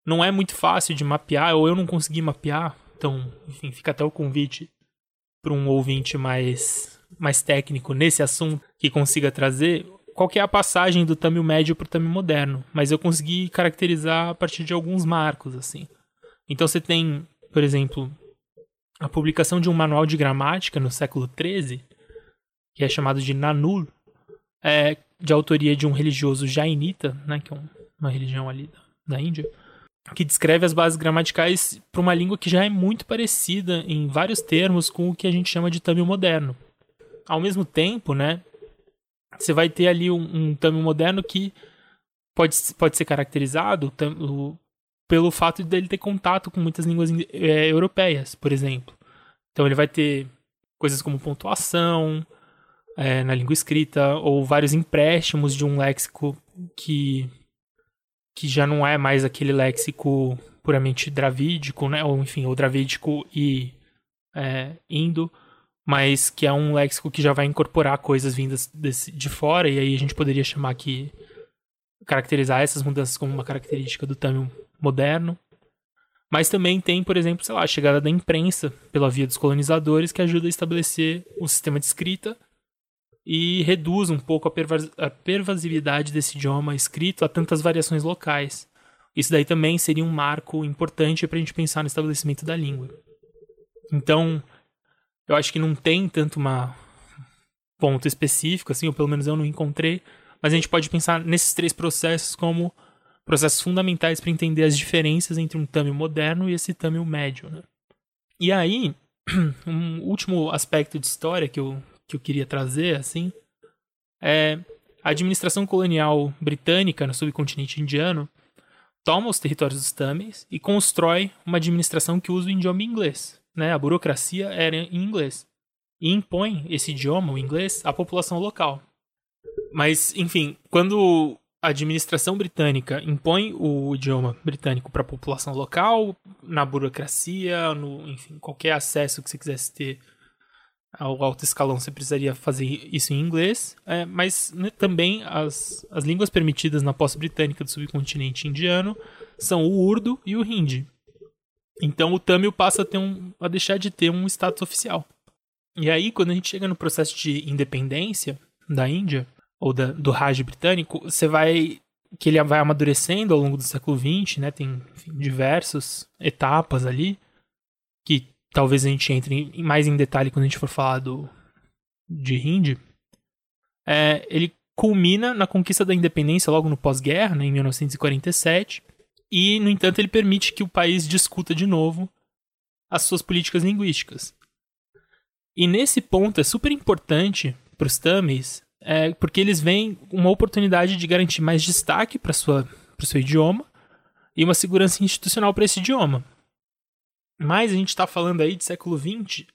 não é muito fácil de mapear, ou eu não consegui mapear, então, enfim, fica até o convite para um ouvinte mais, mais técnico nesse assunto que consiga trazer qual que é a passagem do Tamil médio para o Tamil moderno, mas eu consegui caracterizar a partir de alguns marcos, assim. Então você tem, por exemplo, a publicação de um manual de gramática no século XIII, que é chamado de Nanul, é de autoria de um religioso jainita, né, que é um- uma religião ali da, da Índia, que descreve as bases gramaticais para uma língua que já é muito parecida em vários termos com o que a gente chama de Tamil moderno. Ao mesmo tempo, né, você vai ter ali um, um Tamil moderno que pode, pode ser caracterizado tam- o- pelo fato dele ter contato com muitas línguas eh, europeias, por exemplo. Então ele vai ter coisas como pontuação eh, na língua escrita, ou vários empréstimos de um léxico que que já não é mais aquele léxico puramente dravídico, né? Ou enfim, ou dravídico e é, indo, mas que é um léxico que já vai incorporar coisas vindas desse, de fora, e aí a gente poderia chamar que caracterizar essas mudanças como uma característica do Tamil moderno. Mas também tem, por exemplo, sei lá, a chegada da imprensa pela via dos colonizadores que ajuda a estabelecer o sistema de escrita e reduz um pouco a, pervas a pervasividade desse idioma escrito a tantas variações locais. Isso daí também seria um marco importante para a gente pensar no estabelecimento da língua. Então, eu acho que não tem tanto uma ponto específico, assim, ou pelo menos eu não encontrei, mas a gente pode pensar nesses três processos como processos fundamentais para entender as diferenças entre um Tamil moderno e esse Tamil médio. Né? E aí, um último aspecto de história que eu, que eu queria trazer, assim, é a administração colonial britânica no subcontinente indiano toma os territórios dos Tamils e constrói uma administração que usa o idioma inglês. Né? A burocracia era em inglês. E impõe esse idioma, o inglês, à população local. Mas, enfim, quando a administração britânica impõe o idioma britânico para a população local, na burocracia, no, enfim, qualquer acesso que você quisesse ter ao alto escalão, você precisaria fazer isso em inglês, é, mas né, também as, as línguas permitidas na posse britânica do subcontinente indiano são o urdu e o hindi. Então o Tamil passa a, um, a deixar de ter um status oficial. E aí, quando a gente chega no processo de independência da Índia, ou da, do Raj britânico, você vai que ele vai amadurecendo ao longo do século XX, né? Tem enfim, diversas etapas ali que talvez a gente entre mais em detalhe quando a gente for falar do de Hindi. É, ele culmina na conquista da independência logo no pós-guerra, né, em 1947, e no entanto ele permite que o país discuta de novo as suas políticas linguísticas. E nesse ponto é super importante para os Tamils é, porque eles veem uma oportunidade de garantir mais destaque para o seu idioma e uma segurança institucional para esse idioma. Mas a gente está falando aí de século XX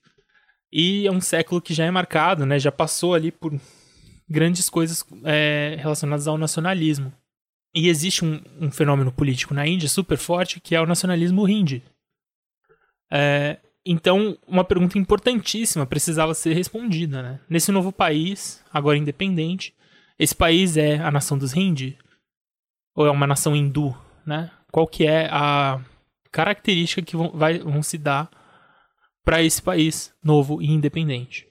e é um século que já é marcado, né? Já passou ali por grandes coisas é, relacionadas ao nacionalismo. E existe um, um, fenômeno político na Índia super forte que é o nacionalismo hindi. É, então, uma pergunta importantíssima precisava ser respondida, né? Nesse novo país, agora independente, esse país é a nação dos Hindi? Ou é uma nação hindu, né? Qual que é a característica que vão, vai, vão se dar para esse país novo e independente?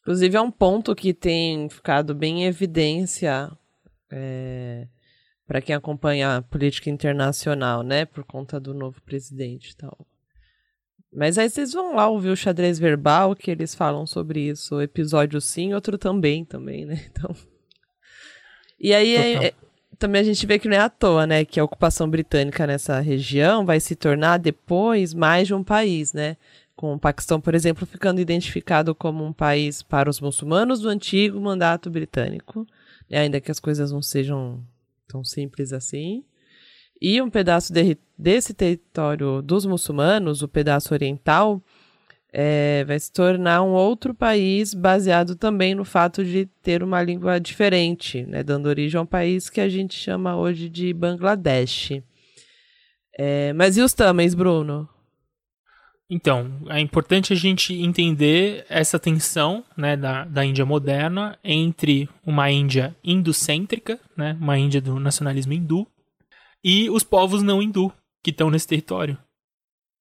Inclusive, é um ponto que tem ficado bem em evidência é, para quem acompanha a política internacional, né? Por conta do novo presidente e tal. Mas aí vocês vão lá ouvir o xadrez verbal, que eles falam sobre isso. Episódio sim, outro também, também, né? Então. E aí é, é, também a gente vê que não é à toa, né? Que a ocupação britânica nessa região vai se tornar depois mais de um país, né? Com o Paquistão, por exemplo, ficando identificado como um país para os muçulmanos do antigo mandato britânico, né? ainda que as coisas não sejam tão simples assim. E um pedaço de, desse território dos muçulmanos, o pedaço oriental, é, vai se tornar um outro país baseado também no fato de ter uma língua diferente, né, dando origem a um país que a gente chama hoje de Bangladesh. É, mas e os tamens, Bruno? Então, é importante a gente entender essa tensão né, da, da Índia moderna entre uma Índia indocêntrica, né, uma Índia do nacionalismo hindu, e os povos não hindu que estão nesse território.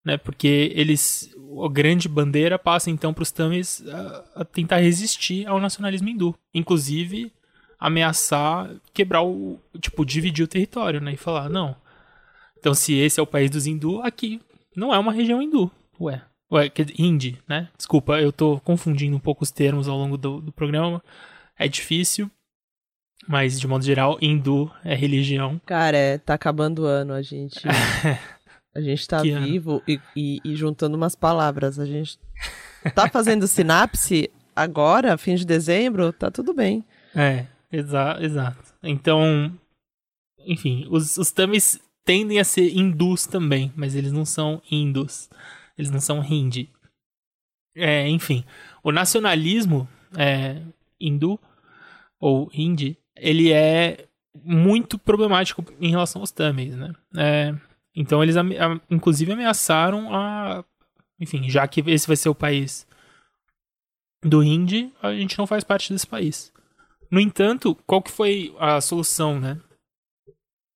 Né? Porque eles. A grande bandeira passa então para os Tamils a, a, tentar resistir ao nacionalismo hindu. Inclusive, ameaçar quebrar o. Tipo, dividir o território, né? E falar, não. Então, se esse é o país dos hindu, aqui não é uma região hindu. Ué. Ué, hindi, né? Desculpa, eu tô confundindo um pouco os termos ao longo do, do programa. É difícil. Mas, de modo geral, hindu é religião. Cara, é, tá acabando o ano, a gente. a gente tá que vivo e, e, e, juntando umas palavras. A gente tá fazendo sinapse agora, fim de dezembro, tá tudo bem. É, exa exato. Então, enfim, os, os tamis tendem a ser hindus também, mas eles não são hindus. Eles não são hindi. É, enfim, o nacionalismo é, hindu ou hindi ele é muito problemático em relação aos Tamils, né? É, então eles, inclusive, ameaçaram a... Enfim, já que esse vai ser o país do Hindi, a gente não faz parte desse país. No entanto, qual que foi a solução, né?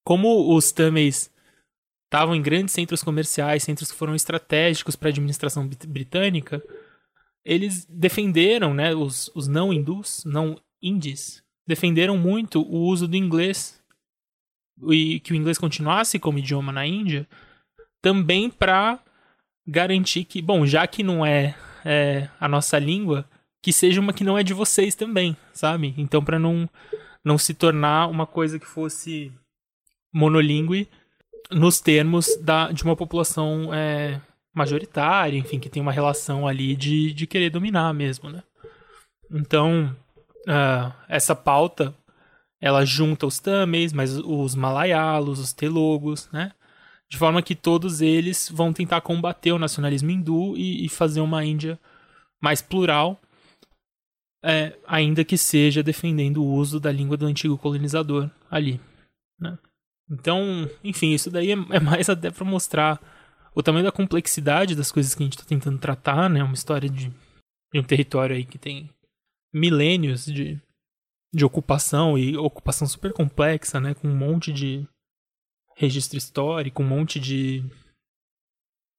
Como os Tamils estavam em grandes centros comerciais, centros que foram estratégicos para a administração brit- britânica, eles defenderam, né, os, os não hindus, não indies, defenderam muito o uso do inglês e que o inglês continuasse como idioma na Índia, também para garantir que, bom, já que não é, é a nossa língua, que seja uma que não é de vocês também, sabe? Então, para não não se tornar uma coisa que fosse monolíngue nos termos da, de uma população é, majoritária, enfim, que tem uma relação ali de, de querer dominar mesmo, né? Então, ah, essa pauta, ela junta os Tamils, mas os Malayalos, os Telogos, né? De forma que todos eles vão tentar combater o nacionalismo hindu e, e fazer uma Índia mais plural, é, ainda que seja defendendo o uso da língua do antigo colonizador ali, né? Então, enfim, isso daí é, é mais até para mostrar o tamanho da complexidade das coisas que a gente está tentando tratar, né? Uma história de, de um território aí que tem milênios de, de ocupação e ocupação super complexa, né? Com um monte de registro histórico, um monte de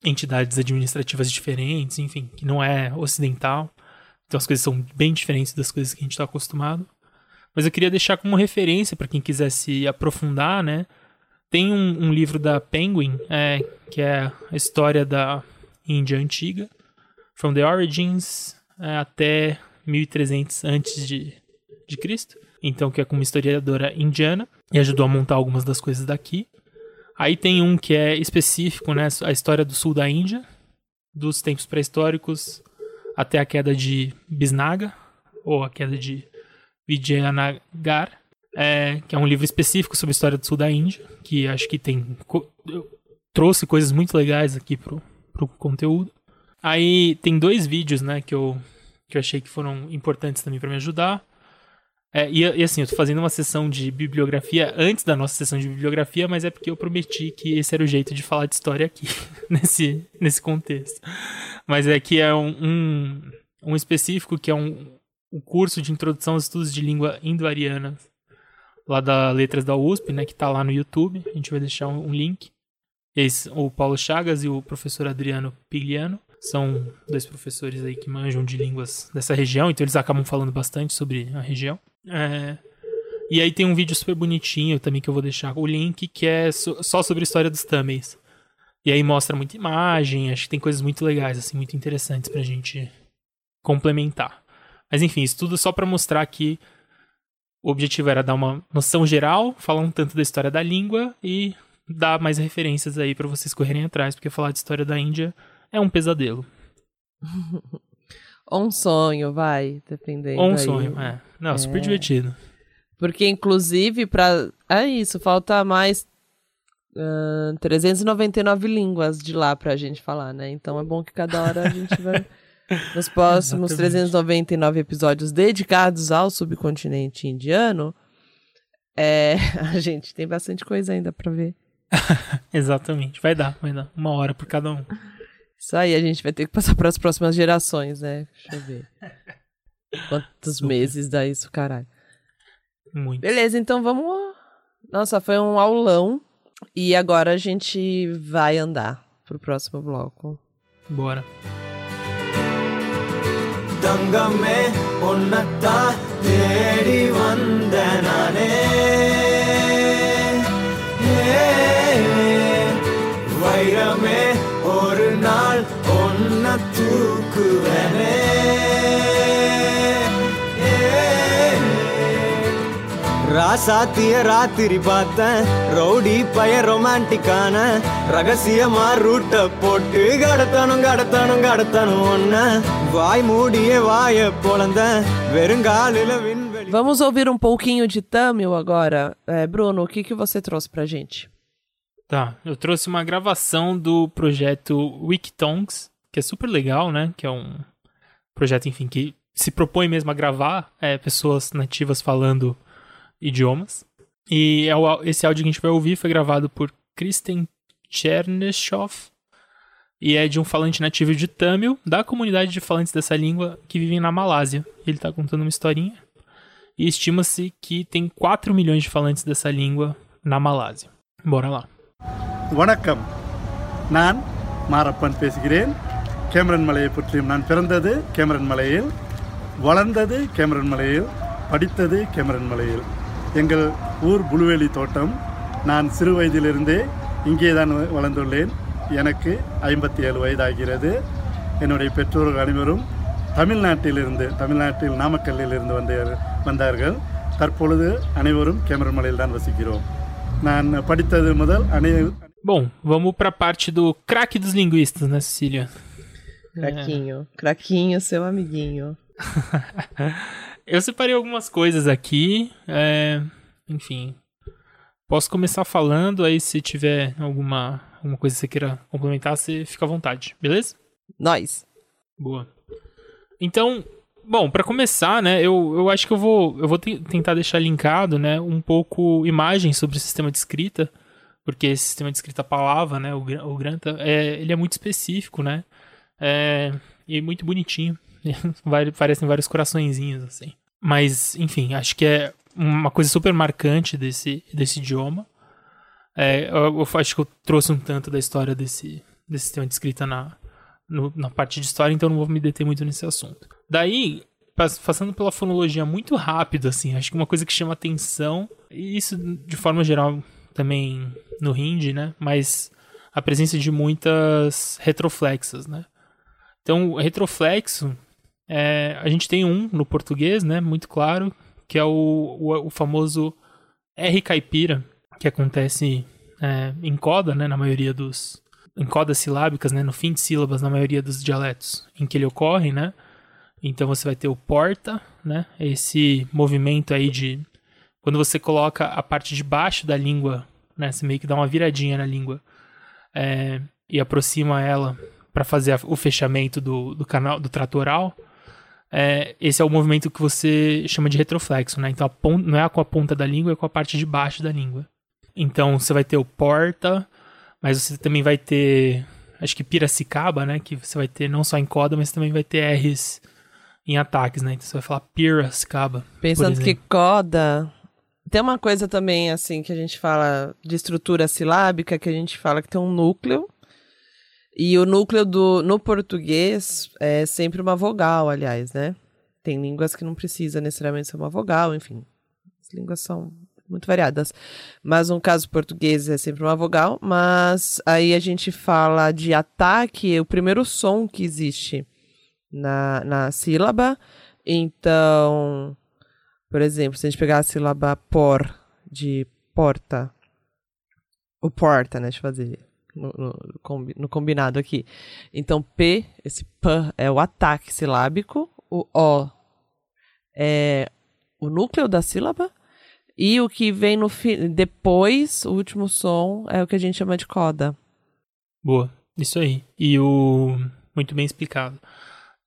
entidades administrativas diferentes, enfim, que não é ocidental. Então as coisas são bem diferentes das coisas que a gente está acostumado. Mas eu queria deixar como referência para quem quiser se aprofundar, né? Tem um, um livro da Penguin, é, que é a história da Índia antiga, from the origins é, até 1300 antes de, de Cristo. Então, que é com uma historiadora indiana e ajudou a montar algumas das coisas daqui. Aí tem um que é específico, né? A história do sul da Índia, dos tempos pré-históricos até a queda de Bisnaga, ou a queda de Vijayanagar, é, que é um livro específico sobre a história do sul da Índia, que acho que tem trouxe coisas muito legais aqui pro, pro conteúdo. Aí tem dois vídeos, né, que eu, que eu achei que foram importantes também para me ajudar. É, e, e assim, eu tô fazendo uma sessão de bibliografia antes da nossa sessão de bibliografia, mas é porque eu prometi que esse era o jeito de falar de história aqui, nesse, nesse contexto. Mas é que é um, um, um específico que é um, um curso de introdução aos estudos de língua indo-ariana lá da Letras da USP, né, que tá lá no YouTube. A gente vai deixar um, link. Esse, o Paulo Chagas e o professor Adriano Pigliano são dois professores aí que manjam de línguas dessa região, então eles acabam falando bastante sobre a região. É, E aí tem um vídeo super bonitinho também que eu vou deixar o link, que é só sobre a história dos Tamils. E aí mostra muita imagem, acho que tem coisas muito legais, assim, muito interessantes pra gente complementar. Mas enfim, isso tudo só pra mostrar que o objetivo era dar uma noção geral, falar um tanto da história da língua e dar mais referências aí pra vocês correrem atrás, porque falar de história da Índia é um pesadelo. Ou um sonho, vai, dependendo. Ou um aí. sonho, é. Não, super divertido. Porque, inclusive, pra. É isso, falta mais. ah, 399 línguas de lá pra gente falar, né? Então é bom que cada hora a gente vai. Nos próximos Exatamente. 399 episódios dedicados ao subcontinente indiano, é, a gente tem bastante coisa ainda pra ver. Exatamente. Vai dar, vai dar. Uma hora por cada um. Isso aí a gente vai ter que passar para as próximas gerações, né? Deixa eu ver. Quantos Super. meses dá isso, caralho? Muito. Beleza, então vamos. Nossa, foi um aulão. E agora a gente vai andar pro próximo bloco. Bora. தங்கமே உன்னத்தான் தேடி வந்த நானே ஏ, வைரமே ராசாத்திய ராத்திரி பார்த்தேன் ரவுடி பய ரொமான்டிக்கான ரகசியமா ரூட்ட போட்டு கடத்தணும் கடத்தணும் கடத்தணும் ஒன்ன வாய் மூடிய வாய பொழந்த வெறுங்காலில விண்வெளி Vamos ouvir um pouquinho de Tamil agora. É, Bruno, o que, que você trouxe pra gente? Tá, eu trouxe uma gravação do projeto Wikitongues, que é super legal, né? Que é um projeto, enfim, que se propõe mesmo a gravar é, pessoas nativas falando idiomas. E é esse áudio que a gente vai ouvir foi gravado por Kristen Cherneshov e é de um falante nativo de Tamil, da comunidade de falantes dessa língua que vivem na Malásia. Ele está contando uma historinha e estima-se que tem 4 milhões de falantes dessa língua na Malásia. Bora lá. Vanakkam. Nan Marappan. Cameron மலையை பற்றியும் நான் பிறந்தது கேமரன் மலையில் வளர்ந்தது கேமரன் மலையில் படித்தது கேமரன் மலையில். எங்கள் ஊர் புலுவேலி தோட்டம். நான் சிறு வயதிலிருந்தே இங்கே தான் வ- வளர்ந்துள்ளேன். எனக்கு ஐம்பத்தி ஏழு வயதாகிறது. என்னுடைய பெற்றோர்கள் அனைவரும் தமிழ்நாட்டிலிருந்து தமிழ்நாட்டில் நாமக்கல்லில் இருந்து வந்த வந்தார்கள். தற்பொழுது அனைவரும் கேமரன் மலையில் தான் வசிக்கிறோம். நான் படித்தது முதல் அனை Bom, vamos pra parte do craque dos linguistas, né, Cecília? Craquinho. Craquinho, seu amiguinho. Eu separei algumas coisas aqui. é, enfim. Posso começar falando, aí se tiver alguma, alguma coisa que você queira complementar, você fica à vontade, beleza? Nós. Boa. Então, bom, pra começar, né, eu, eu acho que eu vou, eu vou te- tentar deixar linkado, né, um pouco imagens sobre o sistema de escrita, porque esse sistema de escrita palavra, né, o, o Granta, é, ele é muito específico, né, é, e muito bonitinho. Parecem vários coraçõezinhos, assim. Mas, enfim, acho que é uma coisa super marcante desse, desse idioma. É, eu, eu acho que eu trouxe um tanto da história desse, desse sistema de escrita na, no- na parte de história, então não vou me deter muito nesse assunto. Daí, pas- passando pela fonologia muito rápido, assim, acho que uma coisa que chama atenção, e isso de forma geral também no hindi, né? Mas a presença de muitas retroflexas, né? Então, retroflexo, é, a gente tem um no português, né? Muito claro, que é o, o, o famoso R caipira, que acontece é, em coda, né? Na maioria dos, em codas silábicas, né, no fim de sílabas na maioria dos dialetos em que ele ocorre, né? Então você vai ter o porta, né? Esse movimento aí de quando você coloca a parte de baixo da língua, né? Você meio que dá uma viradinha na língua é, e aproxima ela para fazer a- o fechamento do, do canal do tratoral. É, esse é o movimento que você chama de retroflexo, né? Então a pon- não é com a ponta da língua, é com a parte de baixo da língua. Então você vai ter o porta, mas você também vai ter, acho que Piracicaba, né? Que você vai ter não só em coda, mas também vai ter R's em ataques, né? Então você vai falar Piracicaba. Pensando que coda. Tem uma coisa também, assim, que a gente fala de estrutura silábica, que a gente fala que tem um núcleo. E o núcleo do, no português é sempre uma vogal, aliás, né? Tem línguas que não precisa necessariamente ser uma vogal, enfim. As línguas são muito variadas. Mas no caso português é sempre uma vogal. Mas aí a gente fala de ataque, o primeiro som que existe na, na sílaba. Então, por exemplo, se a gente pegar a sílaba por, de porta, o porta, né? Deixa eu fazer no, no, combi- no combinado aqui. Então, P, esse P é o ataque silábico, o O é o núcleo da sílaba, e o que vem no fi- depois, o último som, é o que a gente chama de coda. Boa, isso aí. E o. Muito bem explicado.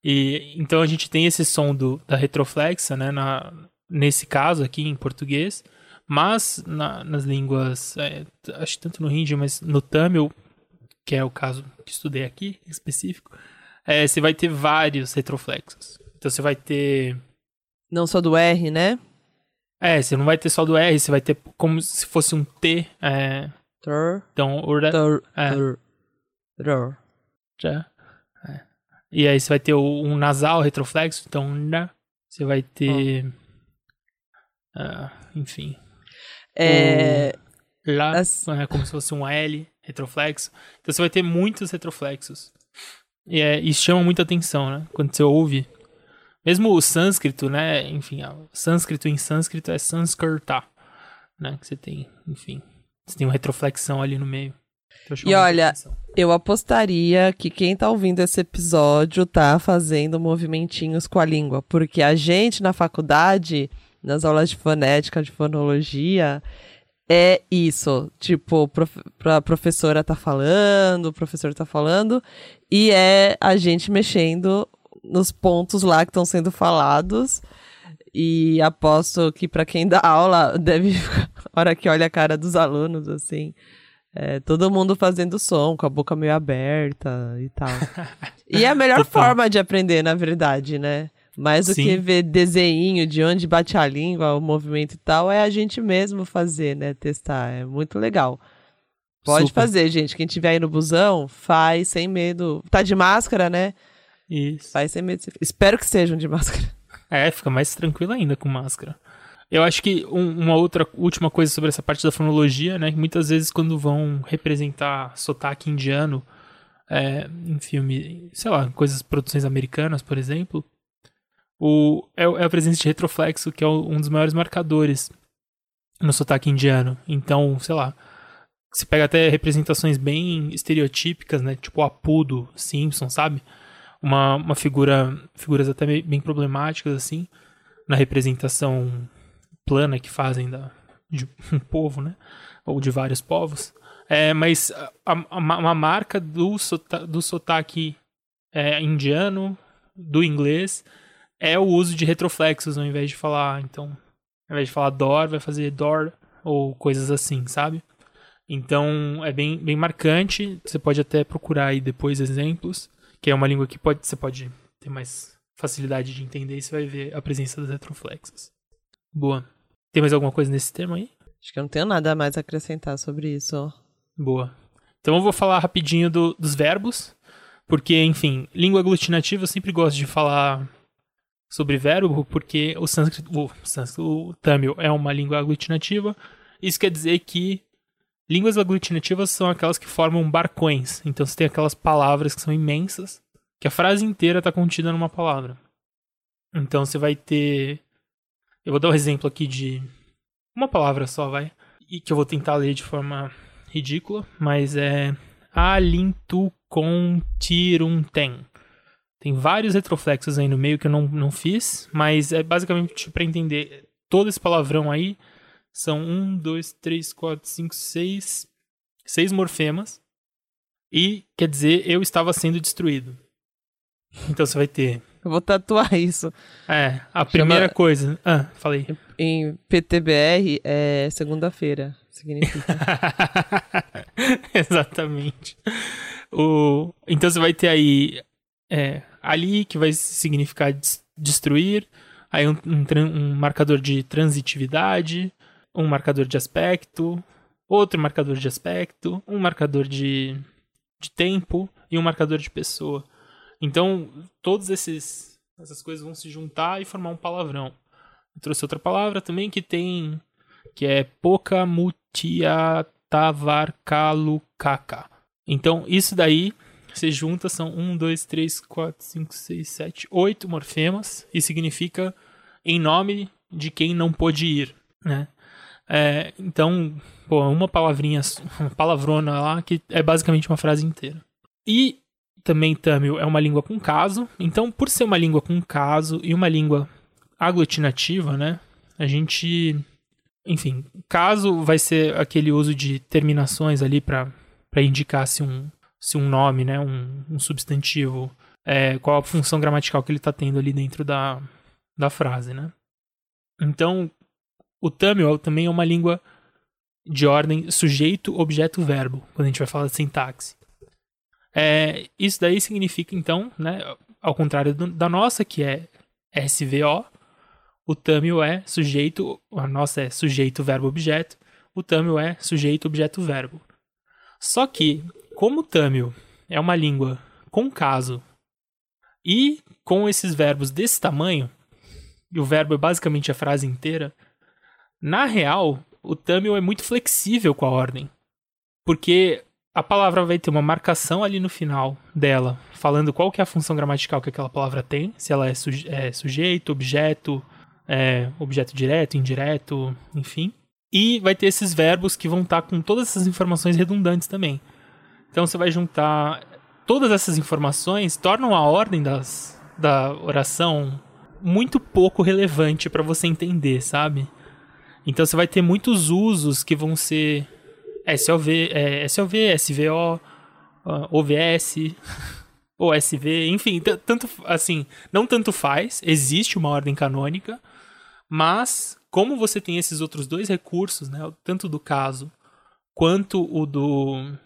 E então a gente tem esse som do, da retroflexa, né? Na, nesse caso aqui em português, mas na- nas línguas, é, acho tanto no hindi, mas no Tamil, que é o caso que estudei aqui, em específico, é, você vai ter vários retroflexos. Então você vai ter. Não só do R, né? É, você não vai ter só do R, você vai ter como se fosse um T. É, então, ora- tor, é. tor. Já. É. E aí você vai ter o- um nasal retroflexo, então na. Você vai ter. ah, enfim. É, Lá, As- é como se fosse um L retroflexo. Então você vai ter muitos retroflexos. E é, isso chama muita atenção, né? Quando você ouve. Mesmo o sânscrito, né? Enfim, o sânscrito em sânscrito é sanskrta, né? Que você tem, enfim. Você tem uma retroflexão ali no meio. Então E olha, atenção. Eu apostaria que quem tá ouvindo esse episódio tá fazendo movimentinhos com a língua, porque a gente na faculdade, nas aulas de fonética, de fonologia, é isso. Tipo, prof a professora tá falando, o professor tá falando, e é a gente mexendo nos pontos lá que estão sendo falados. E aposto que para quem dá aula deve hora que olha a cara dos alunos, assim. É, todo mundo fazendo som, com a boca meio aberta e tal. E é a melhor forma de aprender, na verdade, né? Mais do Sim. que ver desenho de onde bate a língua, o movimento e tal, é a gente mesmo fazer, né? Testar. É muito legal. Pode Super. fazer, gente. Quem tiver aí no busão, faz sem medo. Tá de máscara, né? Isso. Faz sem medo. Espero que sejam de máscara. É, fica mais tranquilo ainda com máscara. Eu acho que um- uma outra última coisa sobre essa parte da fonologia, né? que Muitas vezes quando vão representar sotaque indiano é, em filme, sei lá, coisas, produções americanas, por exemplo, o, é, é a presença de retroflexo, que é um dos maiores marcadores no sotaque indiano. Então, sei lá, se pega até representações bem estereotípicas, né? Tipo o Apu do Simpson, sabe? Uma, uma figura, figuras até bem bem problemáticas, assim, na representação plana que fazem da, de um povo, né? Ou de vários povos. É, mas a, a- uma marca do, sota, do sotaque é, indiano, do inglês, é o uso de retroflexos ao invés de falar, então, ao invés de falar door, vai fazer door, ou coisas assim, sabe? Então, é bem, bem marcante. Você pode até procurar aí depois exemplos, que é uma língua que pode, você pode ter mais facilidade de entender e você vai ver a presença dos retroflexos. Boa. Tem mais alguma coisa nesse tema aí? Acho que eu não tenho nada mais a acrescentar sobre isso. Boa. Então eu vou falar rapidinho do- dos verbos, porque, enfim, língua aglutinativa eu sempre gosto de falar sobre verbo, porque o sânscrito, o, o é uma língua aglutinativa. Isso quer dizer que línguas aglutinativas são aquelas que formam barcões. Então você tem aquelas palavras que são imensas, que a frase inteira está contida numa palavra. Então você vai ter. Eu vou dar um exemplo aqui de uma palavra só, vai. E que eu vou tentar ler de forma ridícula, mas é alintu contirunten. Tem vários retroflexos aí no meio que eu não, não fiz, mas é basicamente para entender todo esse palavrão aí. São um, dois, três, quatro, cinco, seis, seis morfemas. E quer dizer, eu estava sendo destruído. Então você vai ter. Eu vou tatuar isso. É, a primeira coisa. Ah, falei. Em PTBR é segunda-feira. Significa. Exatamente. O, então você vai ter aí é, ali, que vai significar des- destruir, aí um, um um marcador de transitividade, um marcador de aspecto, outro marcador de aspecto, um marcador de, de tempo e um marcador de pessoa. Então, todos esses essas coisas vão se juntar e formar um palavrão. Eu trouxe outra palavra também que tem que é Pokamutiatavarkalukaka. Então, isso daí se junta, são 1, 2, 3, 4, 5, 6, 7, 8 morfemas e significa em nome de quem não pôde ir, né? É, então, pô, uma palavrinha, uma palavrona lá que é basicamente uma frase inteira. E também Tamil é uma língua com caso, então por ser uma língua com caso e uma língua aglutinativa, né? A gente, enfim, caso vai ser aquele uso de terminações ali para indicar se um, se um nome, né, um, um substantivo, é, qual a função gramatical que ele está tendo ali dentro da, da frase, né? Então, o Tamil também é uma língua de ordem sujeito, objeto, verbo, quando a gente vai falar de sintaxe. É, isso daí significa, então, né, ao contrário do- da nossa, que é SVO, o Tamil é sujeito, a nossa é sujeito, verbo, objeto, o Tamil é sujeito, objeto, verbo. Só que, como o Tamil é uma língua com caso e com esses verbos desse tamanho, e o verbo é basicamente a frase inteira, na real, o Tamil é muito flexível com a ordem. Porque a palavra vai ter uma marcação ali no final dela, falando qual que é a função gramatical que aquela palavra tem, se ela é, suje- é sujeito, objeto, é, objeto direto, indireto, enfim. E vai ter esses verbos que vão estar com todas essas informações redundantes também. Então você vai juntar todas essas informações, tornam a ordem das, da oração muito pouco relevante para você entender, sabe? Então você vai ter muitos usos que vão ser SOV, é, SOV, SVO, ah, OVS, OSV, enfim, tanto assim, não tanto faz, existe uma ordem canônica, Mas, como você tem esses outros dois recursos, né, tanto do caso quanto o do,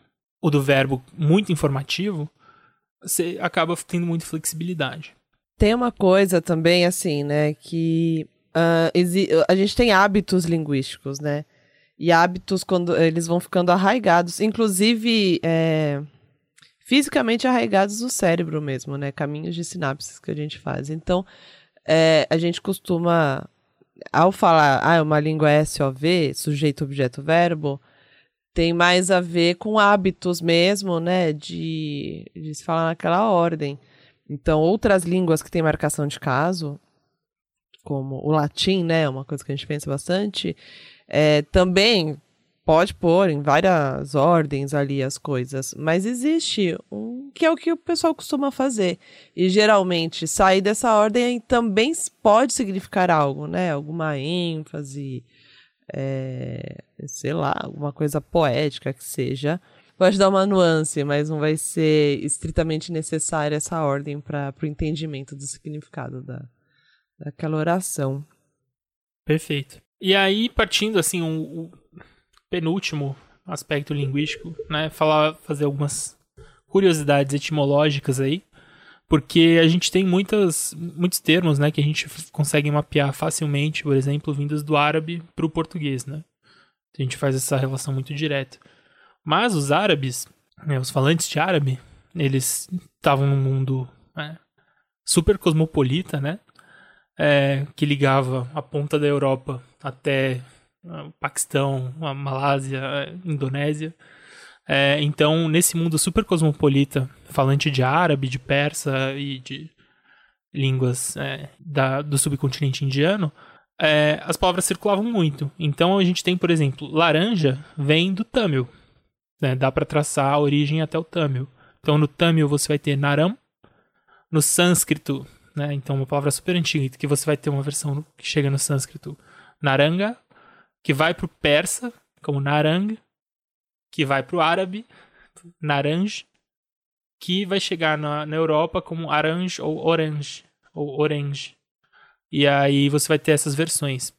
o do verbo muito informativo, você acaba tendo muita flexibilidade. Tem uma coisa também, assim, né, que exi- a gente tem hábitos linguísticos, né? E hábitos, quando eles vão ficando arraigados, inclusive é, fisicamente arraigados no cérebro mesmo, né? Caminhos de sinapses que a gente faz. Então, é, a gente costuma, ao falar, ah, uma língua SOV, sujeito, objeto, verbo, tem mais a ver com hábitos mesmo, né? De, de se falar naquela ordem. Então, outras línguas que têm marcação de caso, como o latim, né? Uma coisa que a gente pensa bastante, é, também pode pôr em várias ordens ali as coisas, mas existe um que é o que o pessoal costuma fazer. E geralmente sair dessa ordem também pode significar algo, né? Alguma ênfase, é, sei lá, alguma coisa poética que seja. Pode dar uma nuance, mas não vai ser estritamente necessária essa ordem para o entendimento do significado da, daquela oração. Perfeito. E aí, partindo assim, o, o penúltimo aspecto linguístico, né? Falar, fazer algumas curiosidades etimológicas aí, porque a gente tem muitas, muitos termos, né, que a gente consegue mapear facilmente, por exemplo, vindos do árabe para o português, né? A gente faz essa relação muito direta. Mas os árabes, né, os falantes de árabe, eles estavam num mundo né, super cosmopolita, né? é, que ligava a ponta da Europa até ah, o Paquistão, a Malásia, a Indonésia. É, então, nesse mundo super cosmopolita, falante de árabe, de persa e de línguas é, da- do subcontinente indiano, é, as palavras circulavam muito. Então, a gente tem, por exemplo, laranja vem do Tamil. né? Dá para traçar a origem até o Tamil. Então, no Tamil você vai ter naram. No sânscrito né? Então, uma palavra super antiga, que você vai ter uma versão que chega no sânscrito naranga, que vai pro persa, como narang, que vai pro árabe, naranj, que vai chegar na, na Europa como aranj ou orange, ou orange. E aí você vai ter essas versões.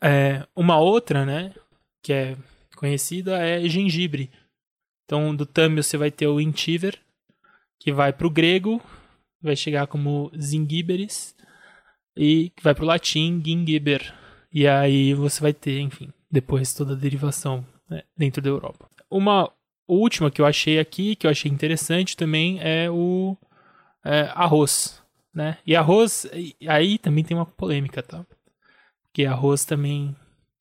É, uma outra, né, que é conhecida é gengibre. Então, do Tamil você vai ter o intiver, que vai pro grego, vai chegar como zingiberis e que vai pro latim gingiber. E aí você vai ter, enfim, depois toda a derivação né, dentro da Europa. Uma última que eu achei aqui, que eu achei interessante também, é o é, arroz, né? E arroz, aí também tem uma polêmica, tá? Porque arroz também...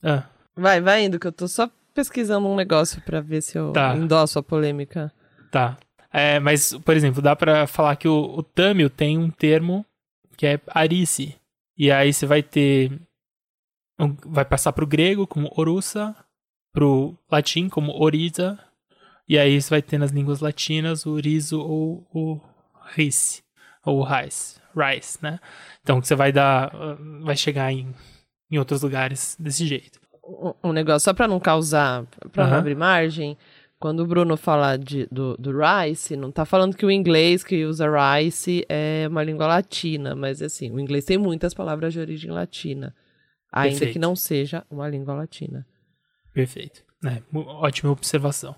Ah, Vai, vai indo, que eu tô só pesquisando um negócio pra ver se eu Tá. endosso a polêmica. Tá. É, mas, por exemplo, dá pra falar que o, o tem um termo que é arice. E aí você vai ter. um- vai passar pro grego como orusa, pro latim como orisa. E aí você vai ter nas línguas latinas o riso ou o rice. Ou rice. Rice, né? Então você vai dar. ah, Vai chegar em, em outros lugares desse jeito. Um, negócio, só pra não causar, pra não Aham. abrir margem, quando o Bruno fala de, do, do rice, não tá falando que o inglês que usa rice é uma língua latina, mas assim, o inglês tem muitas palavras de origem latina, ainda Perfeito. que não seja uma língua latina. Perfeito. É, ótima observação.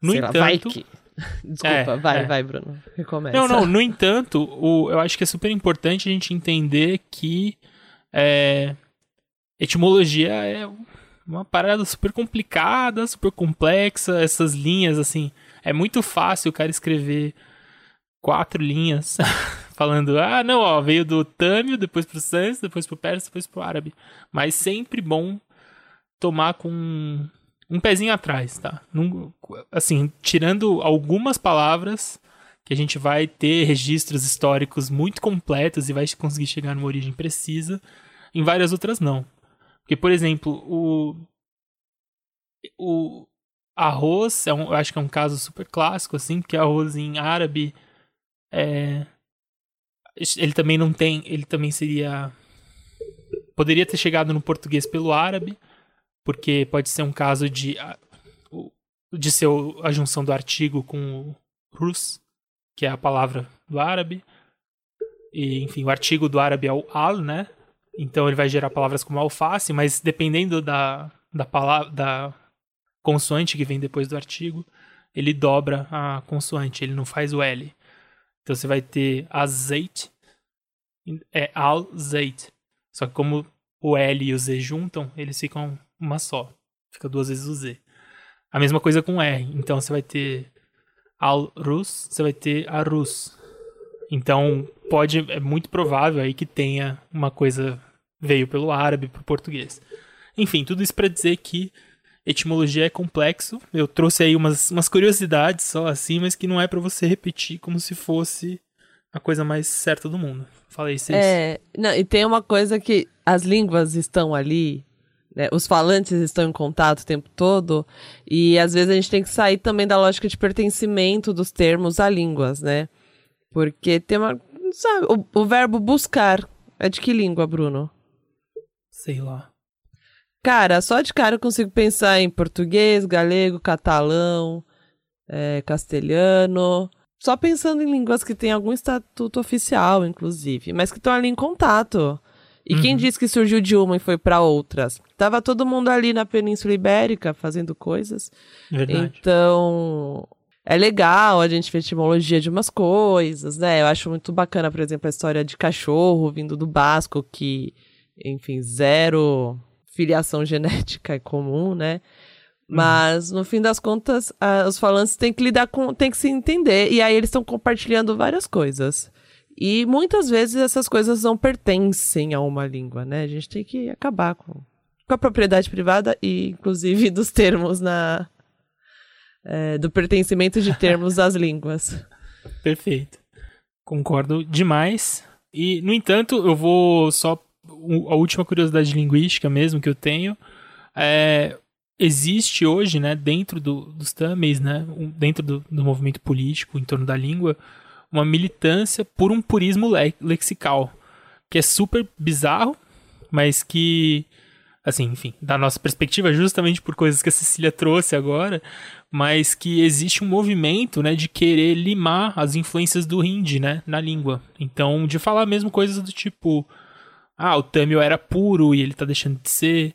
No Sei lá, entanto. vai que... Desculpa, É, vai, é. vai, Bruno. Recomeça. Não, não, no entanto, o, eu acho que é super importante a gente entender que é, etimologia é uma parada super complicada, super complexa, essas linhas, assim, é muito fácil o cara escrever quatro linhas falando, ah, não, ó, veio do Tâmil, depois pro Sans, depois pro Persa, depois pro Árabe. Mas sempre bom tomar com um pezinho atrás, tá? Assim, tirando algumas palavras que a gente vai ter registros históricos muito completos e vai conseguir chegar numa origem precisa, em várias outras não. Porque, por exemplo, o, o arroz, é um, eu acho que é um caso super clássico, assim, porque arroz em árabe é, ele também não tem, ele também seria poderia ter chegado no português pelo árabe, porque pode ser um caso de de ser a junção do artigo com o rus, que é a palavra do árabe. E, enfim, o artigo do árabe é o al, né? Então ele vai gerar palavras como alface, mas dependendo da, da palavra da consoante que vem depois do artigo, ele dobra a consoante, ele não faz o L. Então você vai ter azeite, é alzeit. Só que como o L e o Z juntam, eles ficam uma só. Fica duas vezes o Z. A mesma coisa com R. Então você vai ter al-rus, você vai ter arus. Então pode, é muito provável aí que tenha uma coisa veio pelo árabe para o português. Enfim, tudo isso para dizer que etimologia é complexo. Eu trouxe aí umas, umas curiosidades só assim, mas que não é para você repetir como se fosse a coisa mais certa do mundo. Falei isso. É, não, e tem uma coisa que as línguas estão ali, né, os falantes estão em contato o tempo todo, e às vezes a gente tem que sair também da lógica de pertencimento dos termos a línguas, né? Porque tem uma. Sabe, o, o verbo buscar é de que língua, Bruno? Sei lá. Cara, só de cara eu consigo pensar em português, galego, catalão, é, castelhano. Só pensando em línguas que têm algum estatuto oficial, inclusive, mas que estão ali em contato. E quem Uhum. disse que surgiu de uma e foi para outras? Tava todo mundo ali na Península Ibérica fazendo coisas. Verdade. Então, é legal a gente ver etimologia de umas coisas, né? Eu acho muito bacana, por exemplo, a história de cachorro vindo do basco, que, enfim, zero filiação genética é comum, né? Mas, no fim das contas, ah, os falantes têm que lidar com. têm que se entender. E aí eles estão compartilhando várias coisas. E muitas vezes essas coisas não pertencem a uma língua, né? A gente tem que acabar com, com a propriedade privada e, inclusive, dos termos na. é, do pertencimento de termos às línguas. Perfeito. Concordo demais. E, no entanto, eu vou só. A última curiosidade linguística mesmo que eu tenho é. Existe hoje, né, dentro do, dos Tamils, né, dentro do, do movimento político em torno da língua, uma militância por um purismo le- lexical, que é super bizarro, mas que, assim, enfim, da nossa perspectiva, justamente por coisas que a Cecília trouxe agora, mas que existe um movimento, né, de querer limar as influências do hindi, né, na língua. Então, de falar mesmo coisas do tipo, ah, o Tamil era puro e ele tá deixando de ser.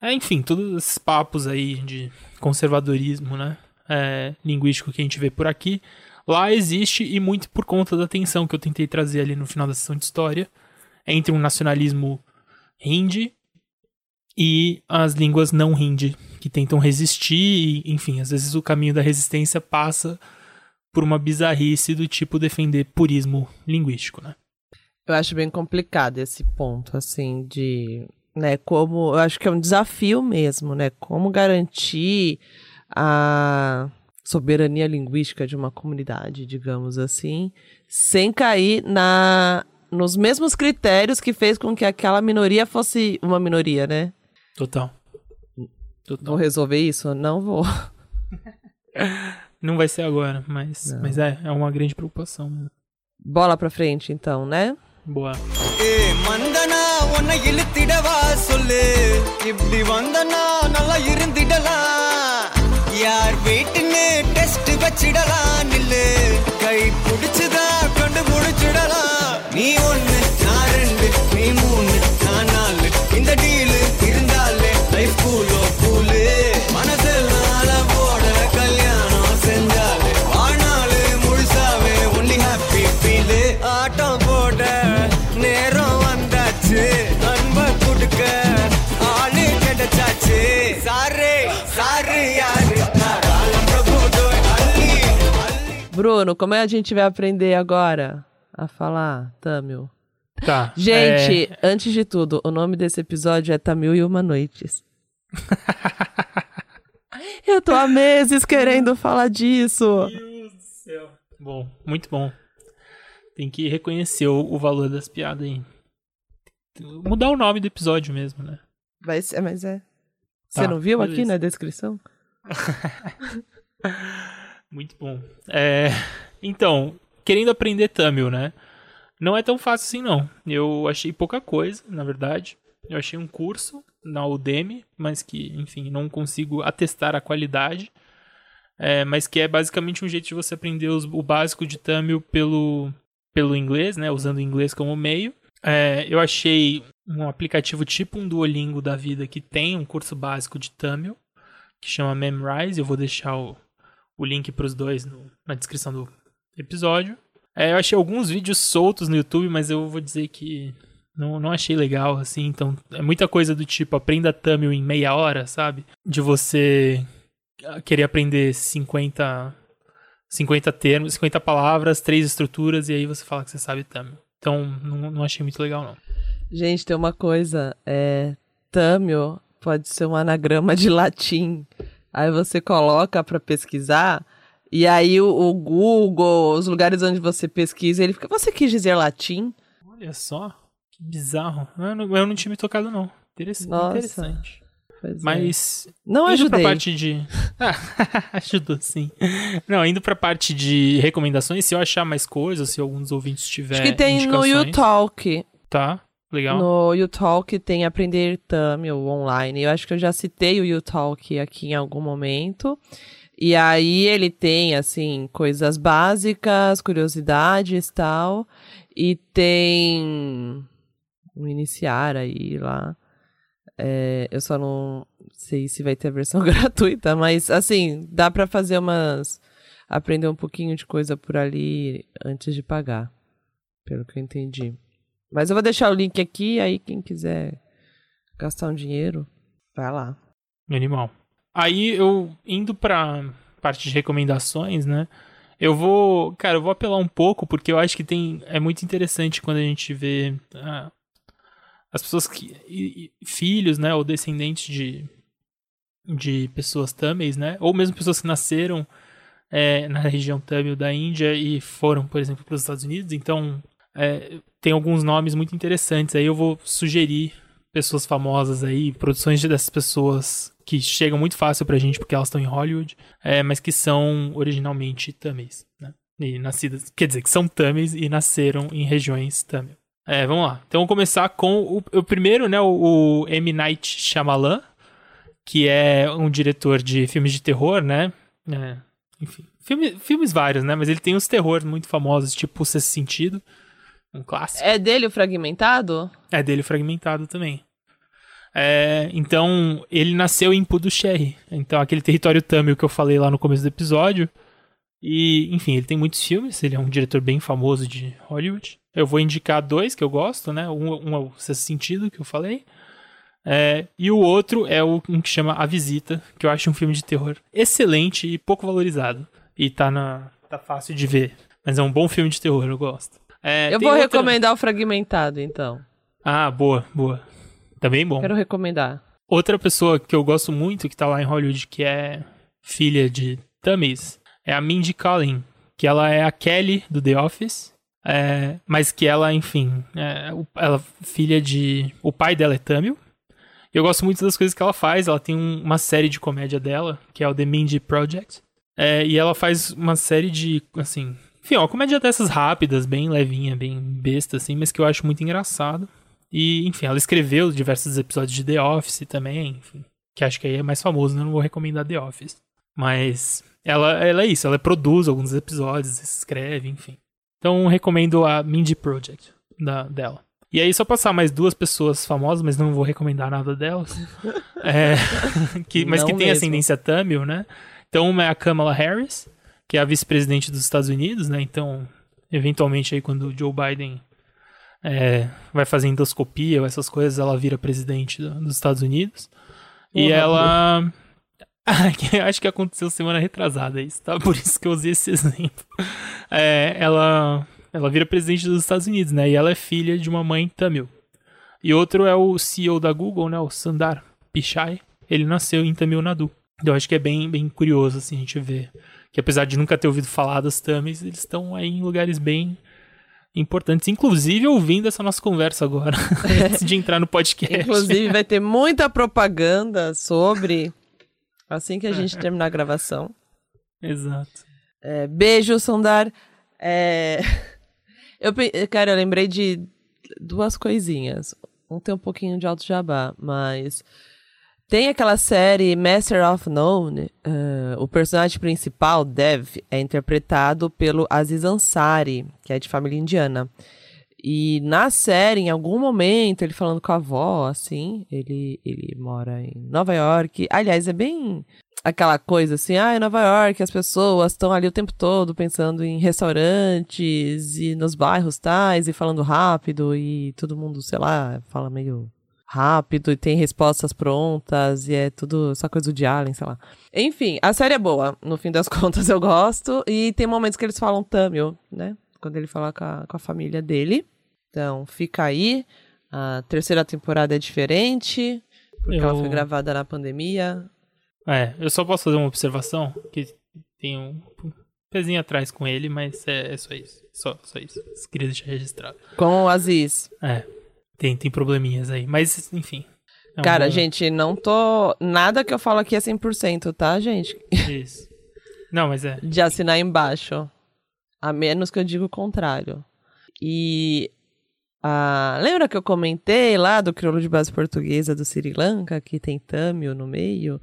É, enfim, todos esses papos aí de conservadorismo, né, é, linguístico que a gente vê por aqui, lá existe e muito por conta da tensão que eu tentei trazer ali no final da sessão de história entre um nacionalismo hindi e as línguas não hindi que tentam resistir e, enfim, às vezes o caminho da resistência passa por uma bizarrice do tipo defender purismo linguístico, né? Eu acho bem complicado esse ponto, assim, de. Né, como. Eu acho que é um desafio mesmo, né? Como garantir a soberania linguística de uma comunidade, digamos assim, sem cair na nos mesmos critérios que fez com que aquela minoria fosse uma minoria, né? Total. Vou Total. resolver isso? Não vou. Não vai ser agora, mas, mas é, é uma grande preocupação. mesmo. Bola pra frente, então, né? Boa. ஏ யார் வீட்டுன்னு டெஸ்ட் வச்சிடலாம் நில்லு. கை பிடிச்சுதான் கொண்டு முடிச்சிடலாம். நீ ஒண்ணு Bruno, como é que a gente vai aprender agora a falar Tamil? Tá. Gente, é, antes de tudo, o nome desse episódio é Tamil e Uma Noites. Eu tô há meses querendo falar disso. Meu Deus do céu. Bom, muito bom. Tem que reconhecer o, o valor das piadas aí. Mudar o nome do episódio mesmo, né? Vai ser, mas é. Você Tá, não viu aqui na descrição? Muito bom. É, então, querendo aprender Tamil, né? Não é tão fácil assim, não. Eu achei pouca coisa, na verdade. Eu achei um curso na Udemy, mas que, enfim, não consigo atestar a qualidade. É, mas que é basicamente um jeito de você aprender os- o básico de Tamil pelo, pelo inglês, né? Usando o inglês como meio. É, eu achei um aplicativo tipo um Duolingo da vida que tem um curso básico de Tamil, que chama Memrise. Eu vou deixar o, o link para os dois no- na descrição do episódio. É, eu achei alguns vídeos soltos no YouTube, mas eu vou dizer que não, não achei legal, assim. Então, é muita coisa do tipo, aprenda Tamil em meia hora, sabe? De você ah, querer aprender 50, 50 termos, 50 palavras, três estruturas, e aí você fala que você sabe Tamil. Então, não, não achei muito legal, não. Gente, tem uma coisa. É, Tamil pode ser um anagrama de latim. Aí você coloca pra pesquisar. E aí o, o Google, os lugares onde você pesquisa, ele fica. Você quis dizer latim? Olha só, que bizarro. Eu não, eu não tinha me tocado, não. Interessante. Nossa. interessante. Pois é. Mas Não indo pra ajudei. parte de. Ah, ajudou sim. Não, indo pra parte de recomendações, se eu achar mais coisas, se alguns ouvintes tiverem. Acho que tem no YouTalk. Tá, legal. No YouTalk tem Aprender Tamil online. Eu acho que eu já citei o YouTalk aqui em algum momento. E aí ele tem, assim, coisas básicas, curiosidades e tal. E tem um iniciar aí lá. É, eu só não sei se vai ter a versão gratuita, mas assim, dá pra fazer umas. aprender um pouquinho de coisa por ali antes de pagar. Pelo que eu entendi. Mas eu vou deixar o link aqui, aí quem quiser gastar um dinheiro, vai lá. Animal. Aí eu indo pra parte de recomendações, né? Eu vou, cara, eu vou apelar um pouco porque eu acho que tem é muito interessante quando a gente vê ah, as pessoas que e- e- filhos, né, ou descendentes de de pessoas tâmeis, né, ou mesmo pessoas que nasceram é, na região tâmil da Índia e foram, por exemplo, para os Estados Unidos. Então, é, tem alguns nomes muito interessantes. Aí eu vou sugerir pessoas famosas aí, produções de- dessas pessoas que chegam muito fácil pra gente porque elas estão em Hollywood, é, mas que são originalmente tâmeis, né? E nascidas, quer dizer, que são tâmeis e nasceram em regiões tâmil. É, vamos lá. Então vamos começar com o, o primeiro, né, o, o M. Night Shyamalan, que é um diretor de filmes de terror, né? É, enfim, filme, filmes vários, né? Mas ele tem uns terrores muito famosos, tipo O Sexto Sentido, um clássico. É dele o fragmentado? É dele fragmentado também. É, então, ele nasceu em Puducherry. Então, aquele território tâmil que eu falei lá no começo do episódio. E, enfim, ele tem muitos filmes. Ele é um diretor bem famoso de Hollywood. Eu vou indicar dois que eu gosto, né? Um, um é o Sexto Sentido, que eu falei. É, e o outro é o um que chama A Visita, que eu acho um filme de terror excelente e pouco valorizado. E tá, na, tá fácil de ver. Mas é um bom filme de terror, eu gosto. É, eu vou outra- recomendar o fragmentado, então. Ah, boa, boa. Também bom. Quero recomendar. Outra pessoa que eu gosto muito, que tá lá em Hollywood, que é filha de Tamis, é a Mindy Kaling, que ela é a Kelly do The Office, é, mas que ela, enfim, é, ela filha de... O pai dela é Tamil. Eu gosto muito das coisas que ela faz, ela tem um- uma série de comédia dela, que é o The Mindy Project, é, e ela faz uma série de, assim... Enfim, ó, comédia dessas rápidas, bem levinha, bem besta, assim, mas que eu acho muito engraçado. E, enfim, ela escreveu diversos episódios de The Office também, enfim, que acho que aí é mais famoso, né? Eu não vou recomendar The Office. Mas ela, ela é isso, ela produz alguns episódios, escreve, enfim. Então recomendo a Mindy Project da, dela. E aí, só passar mais duas pessoas famosas, mas não vou recomendar nada delas. É, que, mas Não que tem mesmo. ascendência Tamil, né? Então, uma é a Kamala Harris, que é a vice-presidente dos Estados Unidos, né? Então, eventualmente, aí, quando o Joe Biden é, vai fazer endoscopia ou essas coisas, ela vira presidente do- dos Estados Unidos. E ela. Acho que aconteceu semana retrasada isso, tá? Por isso que eu usei esse exemplo. É, ela, ela vira presidente dos Estados Unidos, né? E ela é filha de uma mãe tamil. E outro é o CEO da Google, né? O Sundar Pichai. Ele nasceu em Tamil Nadu. Então, eu acho que é bem, bem curioso, assim, a gente ver que apesar de nunca ter ouvido falar dos Tamils, eles estão aí em lugares bem importantes. Inclusive ouvindo essa nossa conversa agora, antes de entrar no podcast. Inclusive, vai ter muita propaganda sobre assim que a gente terminar a gravação. Exato. É, beijo, Sundar. É, Eu, cara, eu lembrei de duas coisinhas. Um tem um pouquinho de alto jabá, mas tem aquela série Master of None. eh, o personagem principal, Dev, é interpretado pelo Aziz Ansari, que é de família indiana. E na série, em algum momento, ele falando com a avó, assim, ele, ele mora em Nova York. Aliás, é bem aquela coisa assim, ah, em Nova York as pessoas estão ali o tempo todo pensando em restaurantes e nos bairros tais e falando rápido e todo mundo, sei lá, fala meio rápido e tem respostas prontas e é tudo essa coisa de Allen, sei lá. Enfim, a série é boa, no fim das contas eu gosto e tem momentos que eles falam Tamil, né? Quando ele fala com a, com a família dele. Então, fica aí. A terceira temporada é diferente, porque ela Eu- foi gravada na pandemia. É, eu só posso fazer uma observação, que tem um pezinho atrás com ele, mas é, é só isso. Só, só isso. Queria deixar registrado. Com o Aziz. É, tem, tem probleminhas aí, mas enfim. É um Cara, bom- gente, não tô. Nada que eu falo aqui é 100%, tá, gente? Isso. Não, mas é. De assinar embaixo. A menos que eu diga o contrário. E. ah, lembra que eu comentei lá do crioulo de base portuguesa do Sri Lanka, que tem Tamil no meio?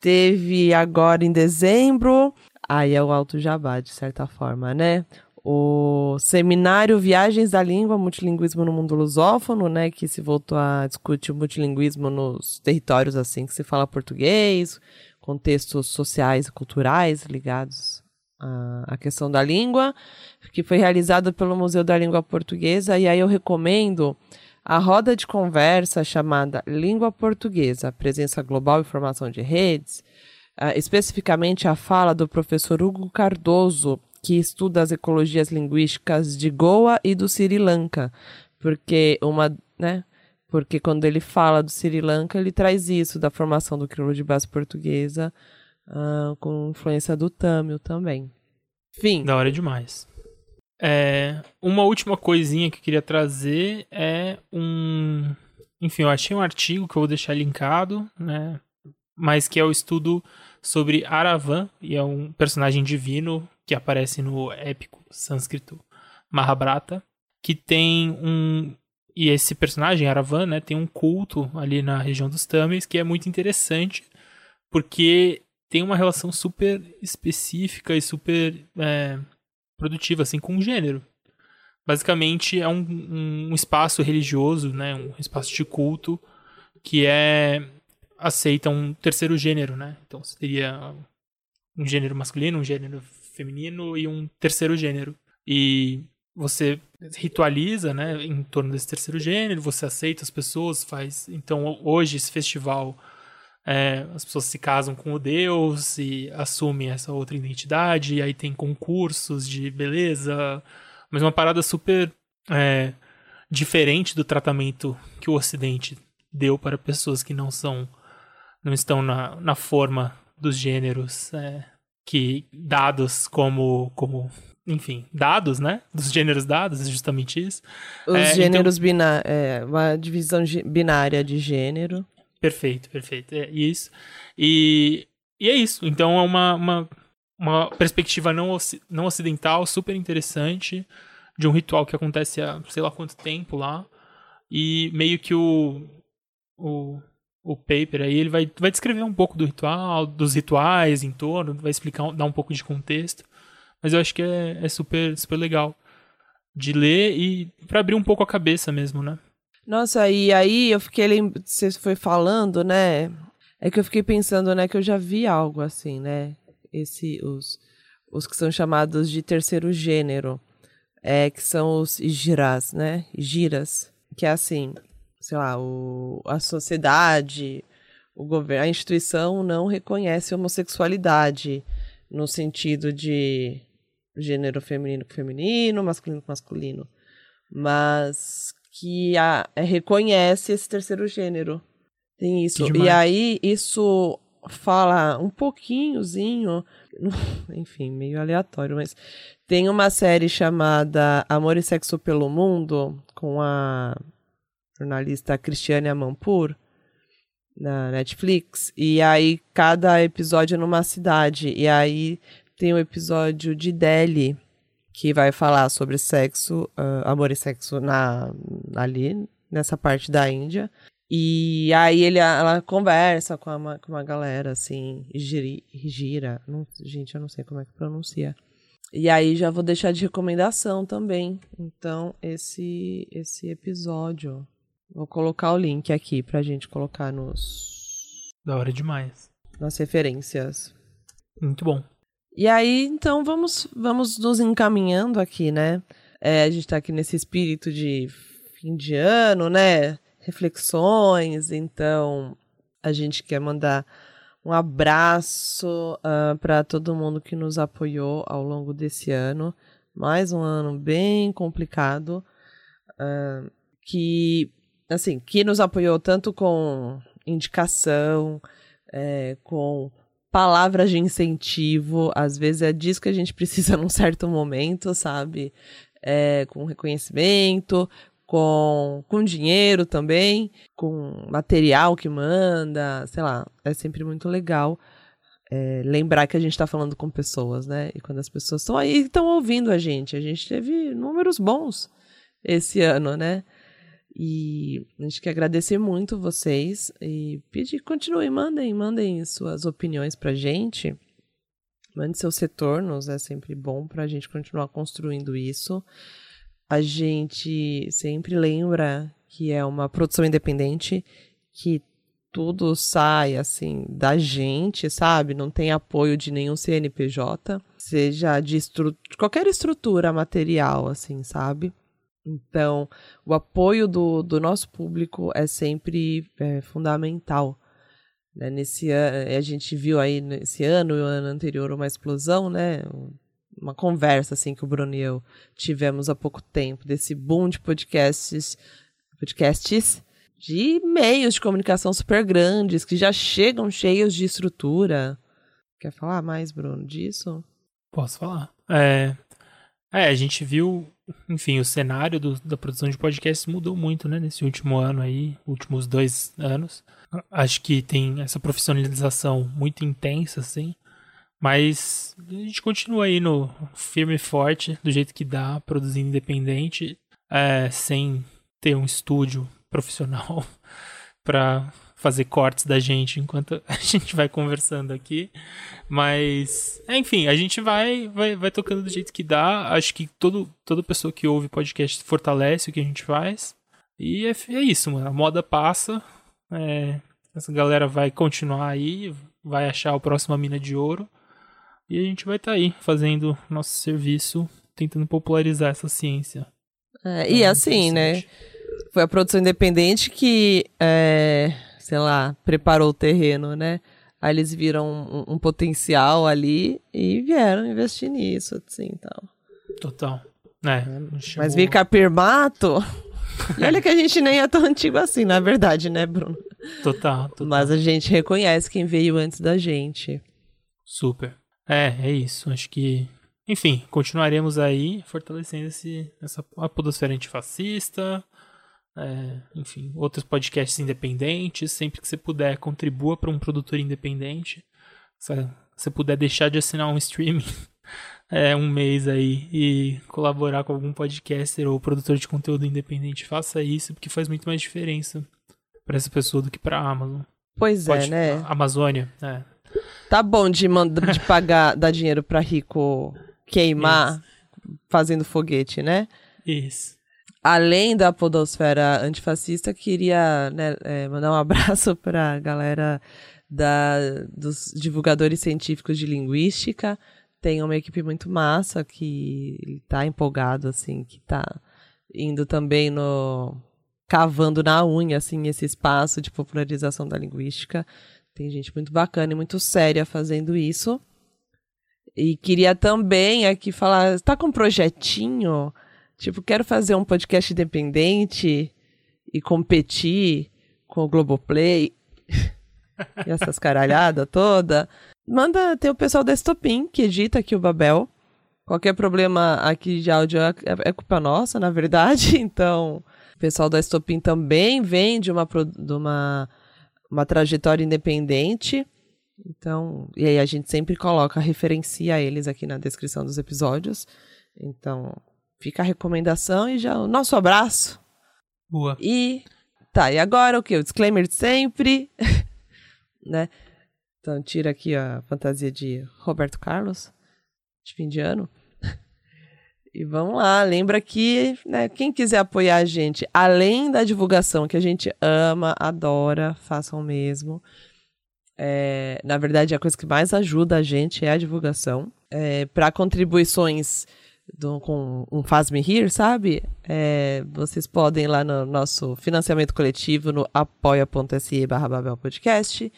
Teve agora em dezembro. Aí é o Alto Jabá, de certa forma, né? O seminário Viagens da Língua, Multilinguismo no Mundo Lusófono, né? Que se voltou a discutir o multilinguismo nos territórios assim que se fala português, contextos sociais e culturais ligados à, questão da língua, que foi realizado pelo Museu da Língua Portuguesa. E aí eu recomendo a roda de conversa chamada Língua Portuguesa, Presença Global e Formação de Redes, ah, especificamente a fala do professor Hugo Cardoso, que estuda as ecologias linguísticas de Goa e do Sri Lanka, porque uma, né? Porque quando ele fala do Sri Lanka, ele traz isso da formação do crioulo de base portuguesa ah, com influência do Tamil também. Fim. Da hora demais. É, uma última coisinha que eu queria trazer é um. Enfim, eu achei um artigo que eu vou deixar linkado, né? Mas que é o estudo sobre Aravan, e é um personagem divino que aparece no épico sânscrito Mahabharata, que tem um. E esse personagem, Aravan, né, tem um culto ali na região dos Tamils que é muito interessante, porque tem uma relação super específica e super é, produtiva assim com o gênero. Basicamente é um, um espaço religioso, né, um espaço de culto que é aceita um terceiro gênero, né? Então seria um gênero masculino, um gênero feminino e um terceiro gênero. E você ritualiza, né, em torno desse terceiro gênero, você aceita as pessoas, faz. Então hoje esse festival é, as pessoas se casam com o Deus e assumem essa outra identidade, e aí tem concursos de beleza, mas uma parada super é, diferente do tratamento que o Ocidente deu para pessoas que não são, não estão na, na forma dos gêneros é, que dados como, como, enfim, dados, né? Dos gêneros dados, é justamente isso. Os É, gêneros binários. É, uma divisão binária de gênero. Perfeito, perfeito. É isso. E, e é isso. Então é uma, uma, uma perspectiva não, não ocidental super interessante de um ritual que acontece há sei lá quanto tempo lá. E meio que o, o, o paper aí ele vai, vai descrever um pouco do ritual, dos rituais em torno, vai explicar, dar um pouco de contexto. Mas eu acho que é, é super, super legal de ler e para abrir um pouco a cabeça mesmo, né? Nossa, e aí eu fiquei você foi falando, né? É que eu fiquei pensando, né, que eu já vi algo assim, né? Esse, os, os que são chamados de terceiro gênero, é, que são os giras, né? Giras, que é assim, sei lá, o, a sociedade, o governo, a instituição não reconhece homossexualidade no sentido de gênero feminino com feminino, masculino com masculino, mas que a, é, reconhece esse terceiro gênero. Tem isso. E aí, isso fala um pouquinhozinho, enfim, meio aleatório, mas tem uma série chamada Amor e Sexo pelo Mundo, com a jornalista Cristiane Amanpour, na Netflix, e aí cada episódio é numa cidade, e aí tem o episódio de Delhi, que vai falar sobre sexo, ah, amor e sexo na, ali, nessa parte da Índia. E aí ele, ela conversa com uma, com uma galera, assim, giri, gira. Não, gente, eu não sei como é que pronuncia. E aí já vou deixar de recomendação também. Então, esse esse episódio. Vou colocar o link aqui pra gente colocar nos Da hora demais. nas referências. Muito bom. E aí, então, vamos, vamos nos encaminhando aqui, né? É, a gente tá aqui nesse espírito de fim de ano, né? Reflexões. Então, a gente quer mandar um abraço para todo mundo que nos apoiou ao longo desse ano. Mais um ano bem complicado. ah, que, assim, que nos apoiou tanto com indicação, é, com palavras de incentivo, às vezes é disso que a gente precisa num certo momento, sabe? É, com reconhecimento, com, com dinheiro também, com material que manda, sei lá, é sempre muito legal é, lembrar que a gente está falando com pessoas, né? E quando as pessoas estão aí estão ouvindo a gente, a gente teve números bons esse ano, né? E a gente quer agradecer muito vocês e pedir, continuem, mandem, mandem suas opiniões pra gente. Mande seus retornos, é sempre bom pra gente continuar construindo isso. A gente sempre lembra que é uma produção independente, que tudo sai assim da gente, sabe? Não tem apoio de nenhum CNPJ, seja de, estru de qualquer estrutura material, assim, sabe? Então, o apoio do, do nosso público é sempre é, fundamental. Né? Nesse a gente viu aí nesse ano e o ano anterior uma explosão, né? Uma conversa assim que o Bruno e eu tivemos há pouco tempo desse boom de podcasts, podcasts de meios de comunicação super grandes que já chegam cheios de estrutura. Quer falar mais, Bruno, disso? Posso falar. É, é a gente viu, enfim, o cenário do- da produção de podcasts mudou muito, né, nesse último ano aí, últimos dois anos. Acho que tem essa profissionalização muito intensa, assim. Mas a gente continua aí no firme e forte, do jeito que dá, produzindo independente, é, sem ter um estúdio profissional para fazer cortes da gente enquanto a gente vai conversando aqui. Mas, enfim, a gente vai, vai, vai tocando do jeito que dá. Acho que todo, toda pessoa que ouve podcast fortalece o que a gente faz. E é, é isso, mano. A moda passa. é, essa galera vai continuar aí, vai achar o próximo mina de ouro. E a gente vai estar aí fazendo nosso serviço, tentando popularizar essa ciência. É, e Então, assim, né? Foi a produção independente que, é, sei lá, preparou o terreno, né? Aí eles viram um, um potencial ali e vieram investir nisso, assim, tal. Total. É, Mas chamou- vir Capirmato... e olha que a gente nem é tão antigo assim, na verdade, né, Bruno? Total, total. Mas a gente reconhece quem veio antes da gente. Super. É, é isso. Acho que. Enfim, continuaremos aí fortalecendo esse, essa a podosfera antifascista. É, enfim, outros podcasts independentes. Sempre que você puder, contribua para um produtor independente. Se você puder deixar de assinar um streaming é, um mês aí e colaborar com algum podcaster ou produtor de conteúdo independente, faça isso, porque faz muito mais diferença para essa pessoa do que para a Amazon. Pois Pode, é, né? Amazônia, é. Tá bom de, manda- de pagar, dar dinheiro pra rico queimar fazendo foguete, né? Isso. Além da podosfera antifascista, queria né, é, mandar um abraço pra galera da, dos divulgadores científicos de linguística. Tem uma equipe muito massa que tá empolgado, assim, que tá indo também no... cavando na unha, assim, esse espaço de popularização da linguística. Tem gente muito bacana e muito séria fazendo isso. E queria também aqui falar, tá com um projetinho? Tipo, quero fazer um podcast independente e competir com o Globoplay e essas caralhadas toda. Manda ter o pessoal da Estopim, que edita aqui o Babel. Qualquer problema aqui de áudio é, é culpa nossa, na verdade. Então, o pessoal da Estopim também vem de uma, de uma, uma trajetória independente. Então, e aí a gente sempre coloca, referencia eles aqui na descrição dos episódios. Então, fica a recomendação e já o nosso abraço. Boa. E tá, e agora o que? O disclaimer de sempre, né? Então, tira aqui a fantasia de Roberto Carlos, de fim de ano. E vamos lá, lembra que né, quem quiser apoiar a gente, além da divulgação que a gente ama, adora, façam mesmo. É, na verdade, a coisa que mais ajuda a gente é a divulgação. É, Para contribuições do- com um Faz-me Rir, sabe? É, vocês podem ir lá no nosso financiamento coletivo no apoia.se barra Babel Podcast.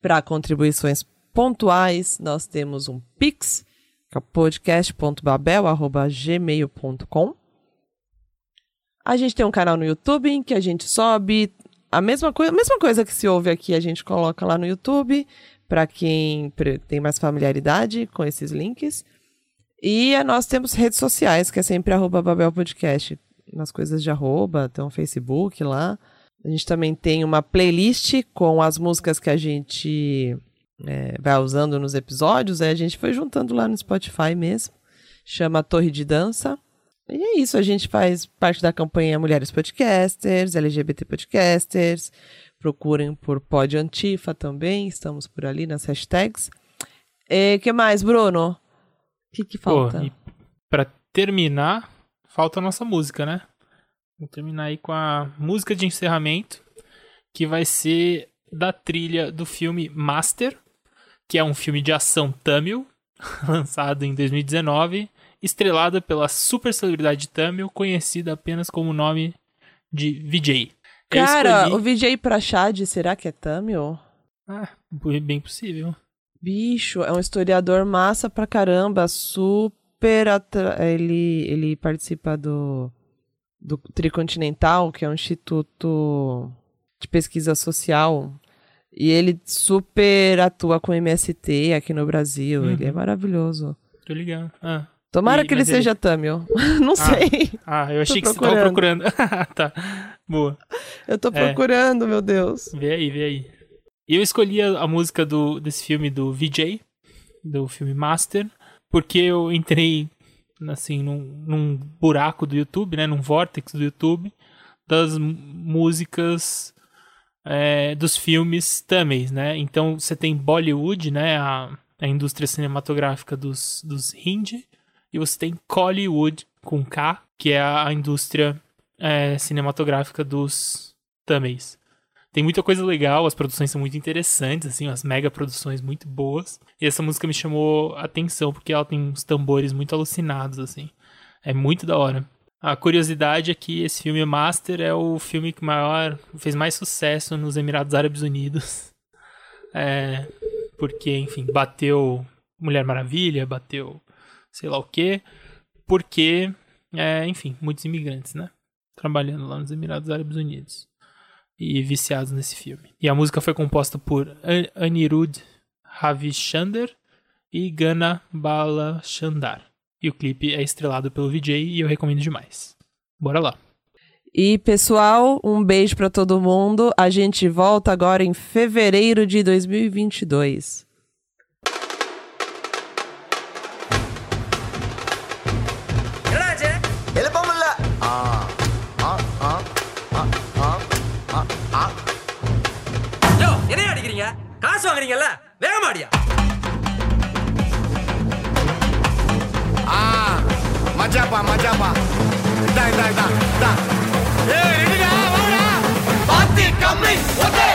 Para contribuições pontuais, nós temos um Pix, que é podcast.babel.gmail.com. A gente tem um canal no YouTube em que a gente sobe a mesma coisa, a mesma coisa que se ouve aqui, a gente coloca lá no YouTube, para quem tem mais familiaridade com esses links. E nós temos redes sociais, que é sempre arroba Babel Podcast. Nas coisas de arroba, tem um Facebook lá. A gente também tem uma playlist com as músicas que a gente é, vai usando nos episódios. Aí a gente foi juntando lá no Spotify mesmo. Chama Torre de Dança. E é isso, a gente faz parte da campanha Mulheres Podcasters, LGBT Podcasters. Procurem por Pod Antifa também, estamos por ali nas hashtags. O que mais, Bruno? O que, que falta? Pô, e pra terminar, falta a nossa música, né? Vou terminar aí com a música de encerramento, que vai ser da trilha do filme Master, que é um filme de ação Tamil, lançado em 2019, estrelada pela super celebridade Tamil, conhecida apenas como o nome de Vijay. Cara, escolhi- o VJ Prachad, será que é Tamil? Ah, bem possível. Bicho, é um historiador massa pra caramba, super atra... ele ele participa do do Tricontinental, que é um instituto de pesquisa social, e ele super atua com MST aqui no Brasil, ele é Uhum. maravilhoso. Tô ligado. Ah, Tomara E- que ele mas ele- seja Tamil. Não sei. ah eu achei Tô que você tava procurando. tá. Boa. Eu tô É. procurando, meu Deus. Vê aí, vê aí. E eu escolhi a, a música do, desse filme do VJ, do filme Master, porque eu entrei, assim, num, num buraco do YouTube, né? Num vórtex do YouTube, das músicas é, dos filmes Tamils, né? Então você tem Bollywood, né? A, a indústria cinematográfica dos, dos Hindi, e você tem Collywood, com K, que é a, a indústria é, cinematográfica dos Tamils. Tem muita coisa legal, as produções são muito interessantes, assim, as mega produções muito boas. E essa música me chamou a atenção porque ela tem uns tambores muito alucinados, assim. É muito da hora. A curiosidade é que esse filme Master é o filme que maior fez mais sucesso nos Emirados Árabes Unidos. É, porque, enfim, bateu Mulher Maravilha, bateu sei lá o quê, porque, é, enfim, muitos imigrantes, né? Trabalhando lá nos Emirados Árabes Unidos e viciados nesse filme. E a música foi composta por An- Anirudh Ravishander e Gana Balachandar. E o clipe é estrelado pelo VJ e eu recomendo demais. Bora lá. E pessoal, um beijo pra todo mundo. A gente volta agora em fevereiro de 2022. காசு வாங்குறீங்கல்ல வேகமாடியா மஜாப்பா மஜாப்பா இதான் இதான் இதான் இதான் ஏய் இடிடா வாடா. பாத்தி கம்மி ஓகே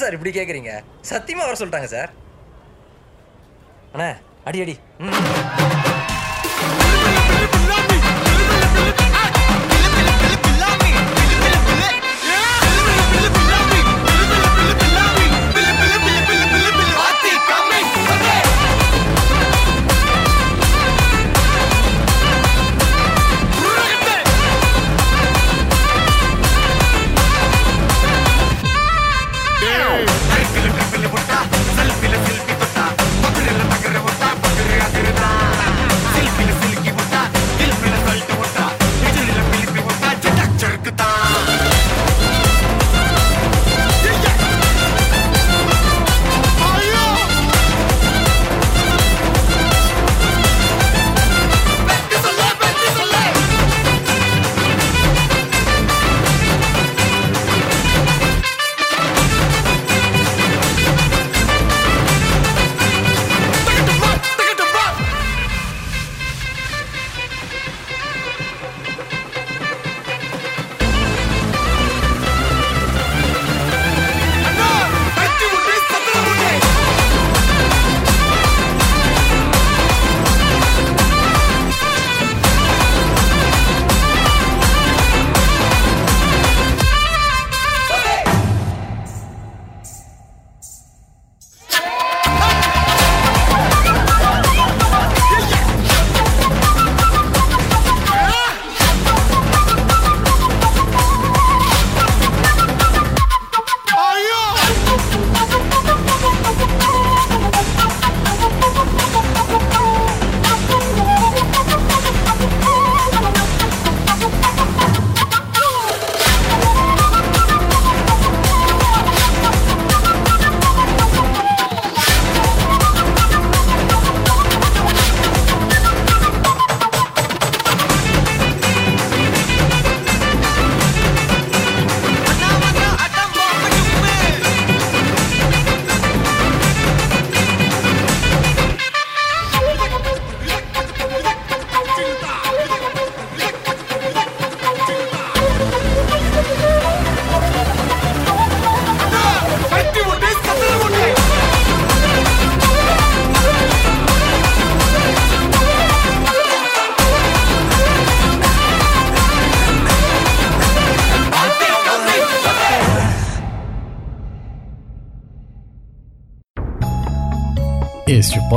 சார் என்ன சார் இப்படி கேட்குறீங்க சத்தியமா வர சொல்லிட்டாங்க சார். அண்ணா அடி அடி. ம்.